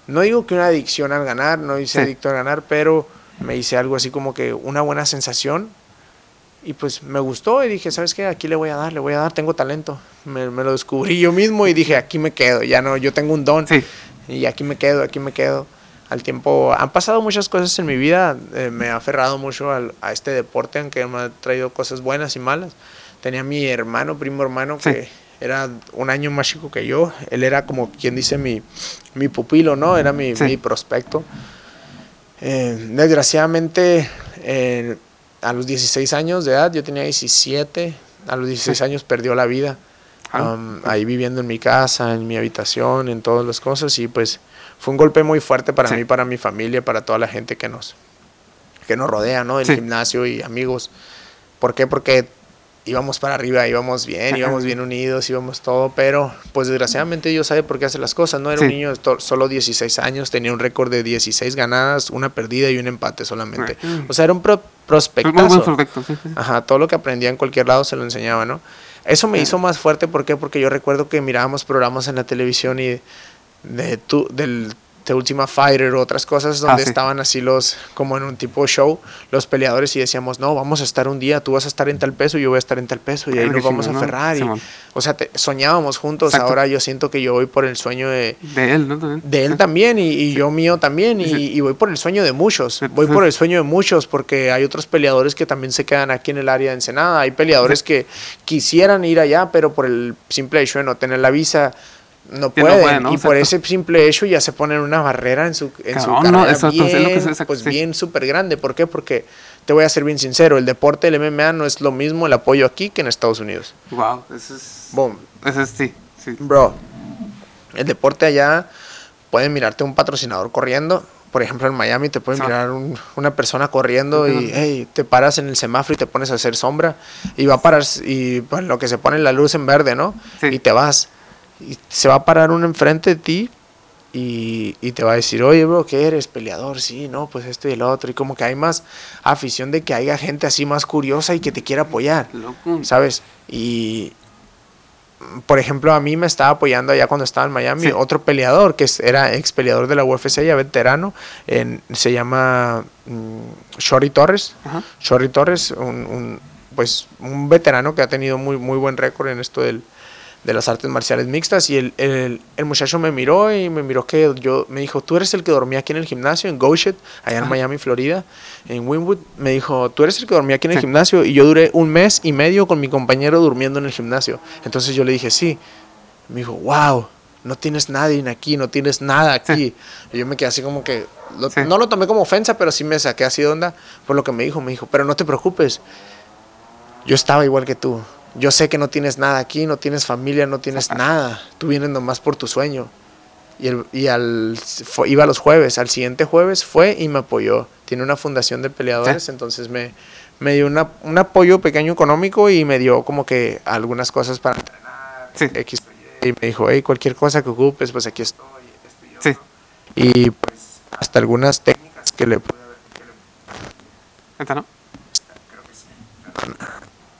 no digo que una adicción al ganar, no hice adicto al ganar, pero me hice algo así como que una buena sensación y pues me gustó y dije, ¿sabes qué? Aquí le voy a dar, le voy a dar, tengo talento. Me, me lo descubrí yo mismo y dije, aquí me quedo, ya no, yo tengo un don Sí. y aquí me quedo, aquí me quedo. Al tiempo, han pasado muchas cosas en mi vida, eh, me ha aferrado mucho al- a este deporte, aunque me ha traído cosas buenas y malas. Tenía mi hermano, primo hermano, Sí. que era un año más chico que yo. Él era como quien dice mi, mi pupilo, ¿no? Era mi, Sí. mi prospecto. Eh, desgraciadamente, eh, a los 16 años de edad, yo tenía 17, a los 16 Sí. años perdió la vida. Ah. Um, ahí viviendo en mi casa, en mi habitación, en todas las cosas y pues fue un golpe muy fuerte para Sí. mí, para mi familia, para toda la gente que nos que nos rodea, ¿no? Sí. gimnasio y amigos. ¿Por qué? Porque íbamos para arriba, íbamos bien, íbamos bien unidos, íbamos todo, pero pues desgraciadamente Dios sabe por qué hace las cosas, ¿no? Era un niño de solo 16 años, tenía un récord de 16 ganadas, una perdida y un empate solamente. Mm. O sea, era un pro prospectazo. sí. Ajá, todo lo que aprendía en cualquier lado se lo enseñaba, ¿no? Eso me Sí. hizo más fuerte, ¿por qué? Porque yo recuerdo que mirábamos programas en la televisión y de tu, del The Ultima Fighter o otras cosas donde Ah, sí. estaban así los, como en un tipo show, los peleadores y decíamos, no, vamos a estar un día, tú vas a estar en tal peso y yo voy a estar en tal peso y ahí Ah, nos vamos a aferrar. y- o sea, te- soñábamos juntos, Exacto. ahora yo siento que yo voy por el sueño de, De él, ¿no? También. de él también y, y yo mío también y, y voy por el sueño de muchos, voy por el sueño de muchos porque hay otros peleadores que también se quedan aquí en el área de Ensenada, hay peleadores que quisieran ir allá pero por el simple hecho de no tener la visa no ¿no? y por ese simple hecho ya se ponen una barrera en su, en su Cabrón, no, lo que bien, es, pues sí. bien súper grande, ¿por qué? Porque te voy a ser bien sincero, el deporte del MMA no es lo mismo el apoyo aquí que en Estados Unidos. Wow, eso es. Boom. Eso es, sí. sí. Bro, el deporte allá pueden mirarte un patrocinador corriendo. Por ejemplo, en Miami te pueden mirar un- una persona corriendo y hey, te paras en el semáforo y te pones a hacer sombra y va a parar y pues, lo que se pone la luz en verde, ¿no? Sí. Y te vas y se va a parar uno enfrente de ti y, y te va a decir, oye, bro, ¿qué eres? Peleador, sí, no, pues esto y el otro. Y como que hay más afición de que haya gente así más curiosa y que te quiera apoyar. Loco. ¿sabes? Y, por ejemplo, a mí me estaba apoyando allá cuando estaba en Miami Sí. otro peleador que era ex peleador de la UFC, ya veterano, en- se llama mm, Shorty Torres. Ajá. Shorty Torres, un, un, pues, un veterano que ha tenido muy, muy buen récord en esto del, de las artes marciales mixtas y el, el, el muchacho me miró y me miró que yo me dijo, tú eres el que dormía aquí en el gimnasio en Goshet, allá en. Miami, Florida, en Winwood, me dijo, tú eres el que dormía aquí en el gimnasio y yo duré un mes y medio con mi compañero durmiendo en el gimnasio. Entonces yo le dije, sí. Me dijo, wow, no tienes nadie aquí, no tienes nada aquí. Y yo me quedé así como que, lo- Sí. no lo tomé como ofensa, pero sí me saqué así de onda por lo que me dijo. Me dijo, pero no te preocupes, yo estaba igual que tú. Yo sé que no tienes nada aquí, no tienes familia, no tienes nada. Tú vienes nomás por tu sueño. Y, el- y al, fue- iba los jueves, al siguiente jueves fue y me apoyó. Tiene una fundación de peleadores, Sí. entonces me, me dio una- un apoyo pequeño económico y me dio como que algunas cosas para entrenar. Sí. X, y me dijo, hey, cualquier cosa que ocupes, pues aquí estoy. esto y Sí. otro". Y pues hasta algunas técnicas que le pude haber- ¿Neta, no?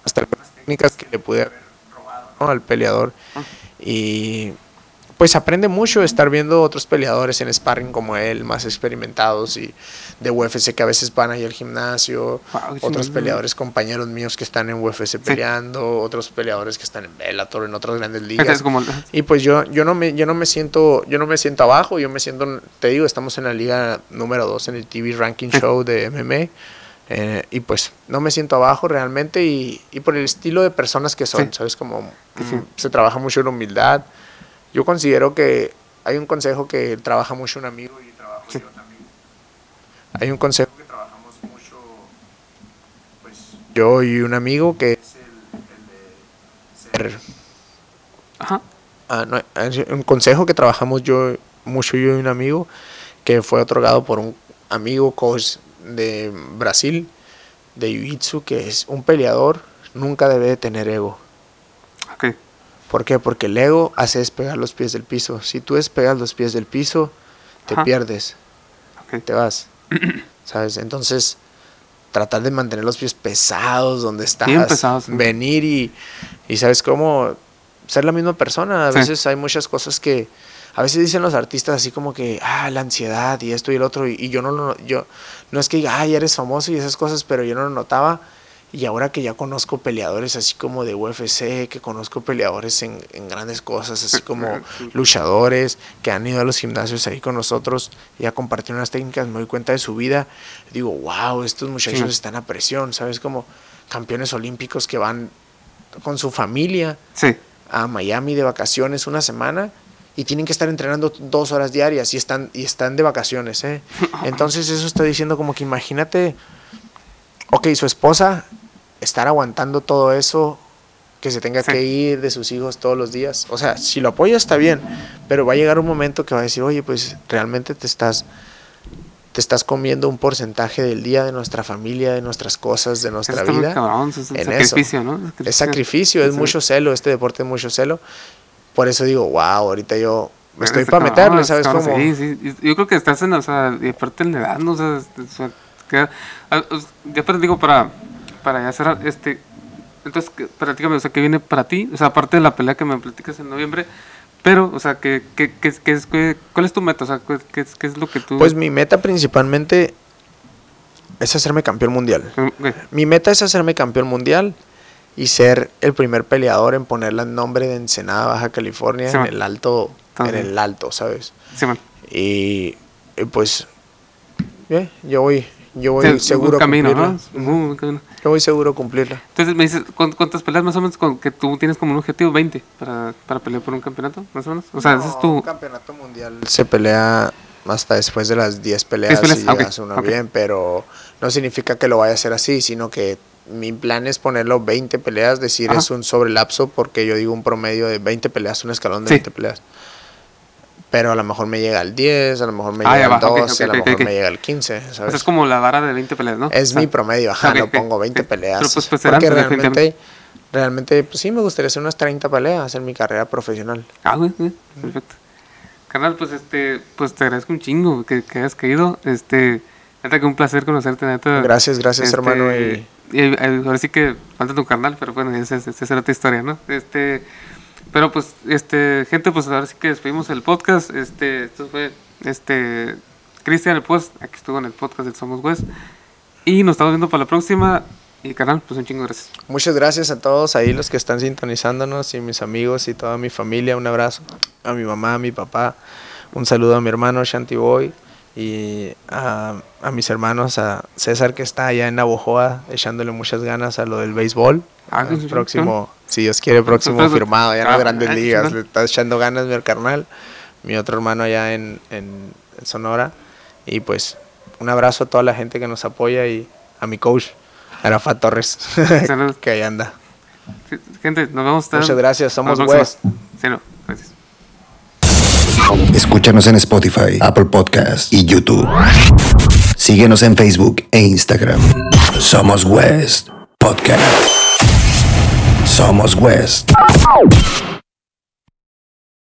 hasta algunas técnicas que le pude haber robado ¿no? al peleador. Ah. Y pues aprende mucho estar viendo otros peleadores en sparring como él, más experimentados y de UFC que a veces van ahí al gimnasio, Wow, otros peleadores compañeros míos que están en UFC peleando, otros peleadores que están en Bellator, en otras grandes ligas. Como. Y pues yo, yo no me, yo no me siento, yo no me siento abajo, yo me siento, te digo, estamos en la liga número 2 en el TV Ranking [LAUGHS] Show de MMA. Eh, y pues no me siento abajo realmente y, y por el estilo de personas que son, Sí. ¿sabes? Como Que sí. mm, se trabaja mucho en humildad. Yo considero que hay un consejo que trabaja mucho un amigo y trabajo Sí. yo también. Hay un consejo que trabajamos mucho, pues yo y un amigo que es el, el de ser Ajá. Ah, no, es un consejo que trabajamos yo mucho yo y un amigo que fue otorgado por un amigo coach de Brasil de Jiu-Jitsu que es un peleador nunca debe de tener ego. Ok. ¿Por qué? Porque el ego hace despegar los pies del piso. Si tú despegas los pies del piso, te Ajá. pierdes, te vas. [CLEARS THROAT] ¿Sabes? Entonces, tratar de mantener los pies pesados donde estás. Bien pesados, sí. Venir y, y, ¿sabes cómo? Ser la misma persona. A Sí. veces hay muchas cosas que... A veces dicen los artistas así como que, ah, la ansiedad y esto y el otro. Y, y yo no lo... Yo, no es que diga, ay, eres famoso y esas cosas, pero yo no lo notaba. Y ahora que ya conozco peleadores así como de UFC, que conozco peleadores en, en grandes cosas, así como [LAUGHS] luchadores, que han ido a los gimnasios ahí con nosotros y a compartir unas técnicas, me doy cuenta de su vida. Digo, wow, estos muchachos Sí. están a presión, ¿sabes? Como campeones olímpicos que van con su familia Sí. a Miami de vacaciones una semana y tienen que estar entrenando dos horas diarias y están, y están de vacaciones. ¿eh? [LAUGHS] Entonces eso está diciendo como que imagínate, ok, su esposa estar aguantando todo eso, que se tenga Sí. que ir de sus hijos todos los días. O sea, si lo apoya está bien, pero va a llegar un momento que va a decir, oye, pues realmente te estás te estás comiendo un porcentaje del día de nuestra familia, de nuestras cosas, de nuestra vida. cabrón, es en sacrificio, eso. ¿no? Es sacrificio, es Sí. mucho celo, este deporte es mucho celo. Por eso digo, wow, ahorita yo me estoy para meterle, ¿sabes cómo? Sí, sí. Yo creo que estás en, o sea, y aparte en la edad, ¿no? O sea, es- o sea, que- os- ya pero digo, para, para ya cerrar, este, entonces, ¿qué- platícame, o sea, ¿qué viene para ti? O sea, aparte de la pelea que me platicas en noviembre, pero, o sea, ¿qué, qué, qué, es- qué es, ¿cuál es tu meta? O sea, ¿qué, qué es, lo que tú... Pues mi meta principalmente es hacerme campeón mundial. Mi meta es hacerme campeón mundial y ser el primer peleador en ponerle el nombre de Ensenada, Baja California, Sí, en el alto, en el alto, ¿sabes? sí. Y, y pues, bien, yo voy, yo voy Sí, seguro a camino, cumplirla. ¿no? Camino. Yo voy seguro a cumplirla. Entonces me dices, ¿cuán- ¿cuántas peleas más o menos con que tú tienes como un objetivo? ¿20 para, para pelear por un campeonato, más o menos? O sea, ese es tu... Un campeonato mundial se pelea hasta después de las 10 peleas, peleas, si ah, ok, llegas uno ok. bien, pero no significa que lo vaya a hacer así, sino que mi plan es ponerlo 20 peleas, decir Ajá. es un sobrelapso, porque yo digo un promedio de 20 peleas, un escalón de Sí. 20 peleas. Pero a lo mejor me llega al 10, a lo mejor me Ah, llega al va, ok, 12, a lo ok, mejor me llega al 15, O sea, ¿sabes? es como la vara de 20 peleas, ¿no? Es O sea, mi promedio, ajá, [LAUGHS] ok, pongo 20 ok. peleas. Pero, pues, pues, porque pues, realmente, realmente, pues sí, me gustaría hacer unas 30 peleas en mi carrera profesional. Ah, güey, güey, perfecto. Carnal, pues este, pues te agradezco un chingo que, que hayas caído. Este, neta que un placer conocerte, neta. Gracias, gracias, Este, hermano. Y ahora sí que falta tu carnal, pero bueno, esa, esa, es otra historia, ¿no? Este, pero pues, este, gente, pues ahora sí que despedimos el podcast. Este, esto fue, este, Cristian, el pues, aquí estuvo en el podcast del Somos West. Y nos estamos viendo para la próxima. Y carnal, pues un chingo gracias. Muchas gracias a todos ahí los que están sintonizándonos y mis amigos y toda mi familia. Un abrazo a mi mamá, a mi papá. Un saludo a mi hermano Shanti Boy y a, a mis hermanos, a César que está allá en Navojoa echándole muchas ganas a lo del béisbol. Ah, chingón. próximo, si Dios quiere, próximo firmado ya en ah, las grandes ah, ligas. Le está echando ganas mi carnal, mi otro hermano allá en, en Sonora. Y pues un abrazo a toda la gente que nos apoya y a mi coach, Arafat Torres, [LAUGHS] que ahí anda. Gente, nos vemos. Muchas gracias, somos. West. Escúchanos en Spotify, Apple Podcast y YouTube. Síguenos en Facebook e Instagram. Somos West Podcast. Somos West.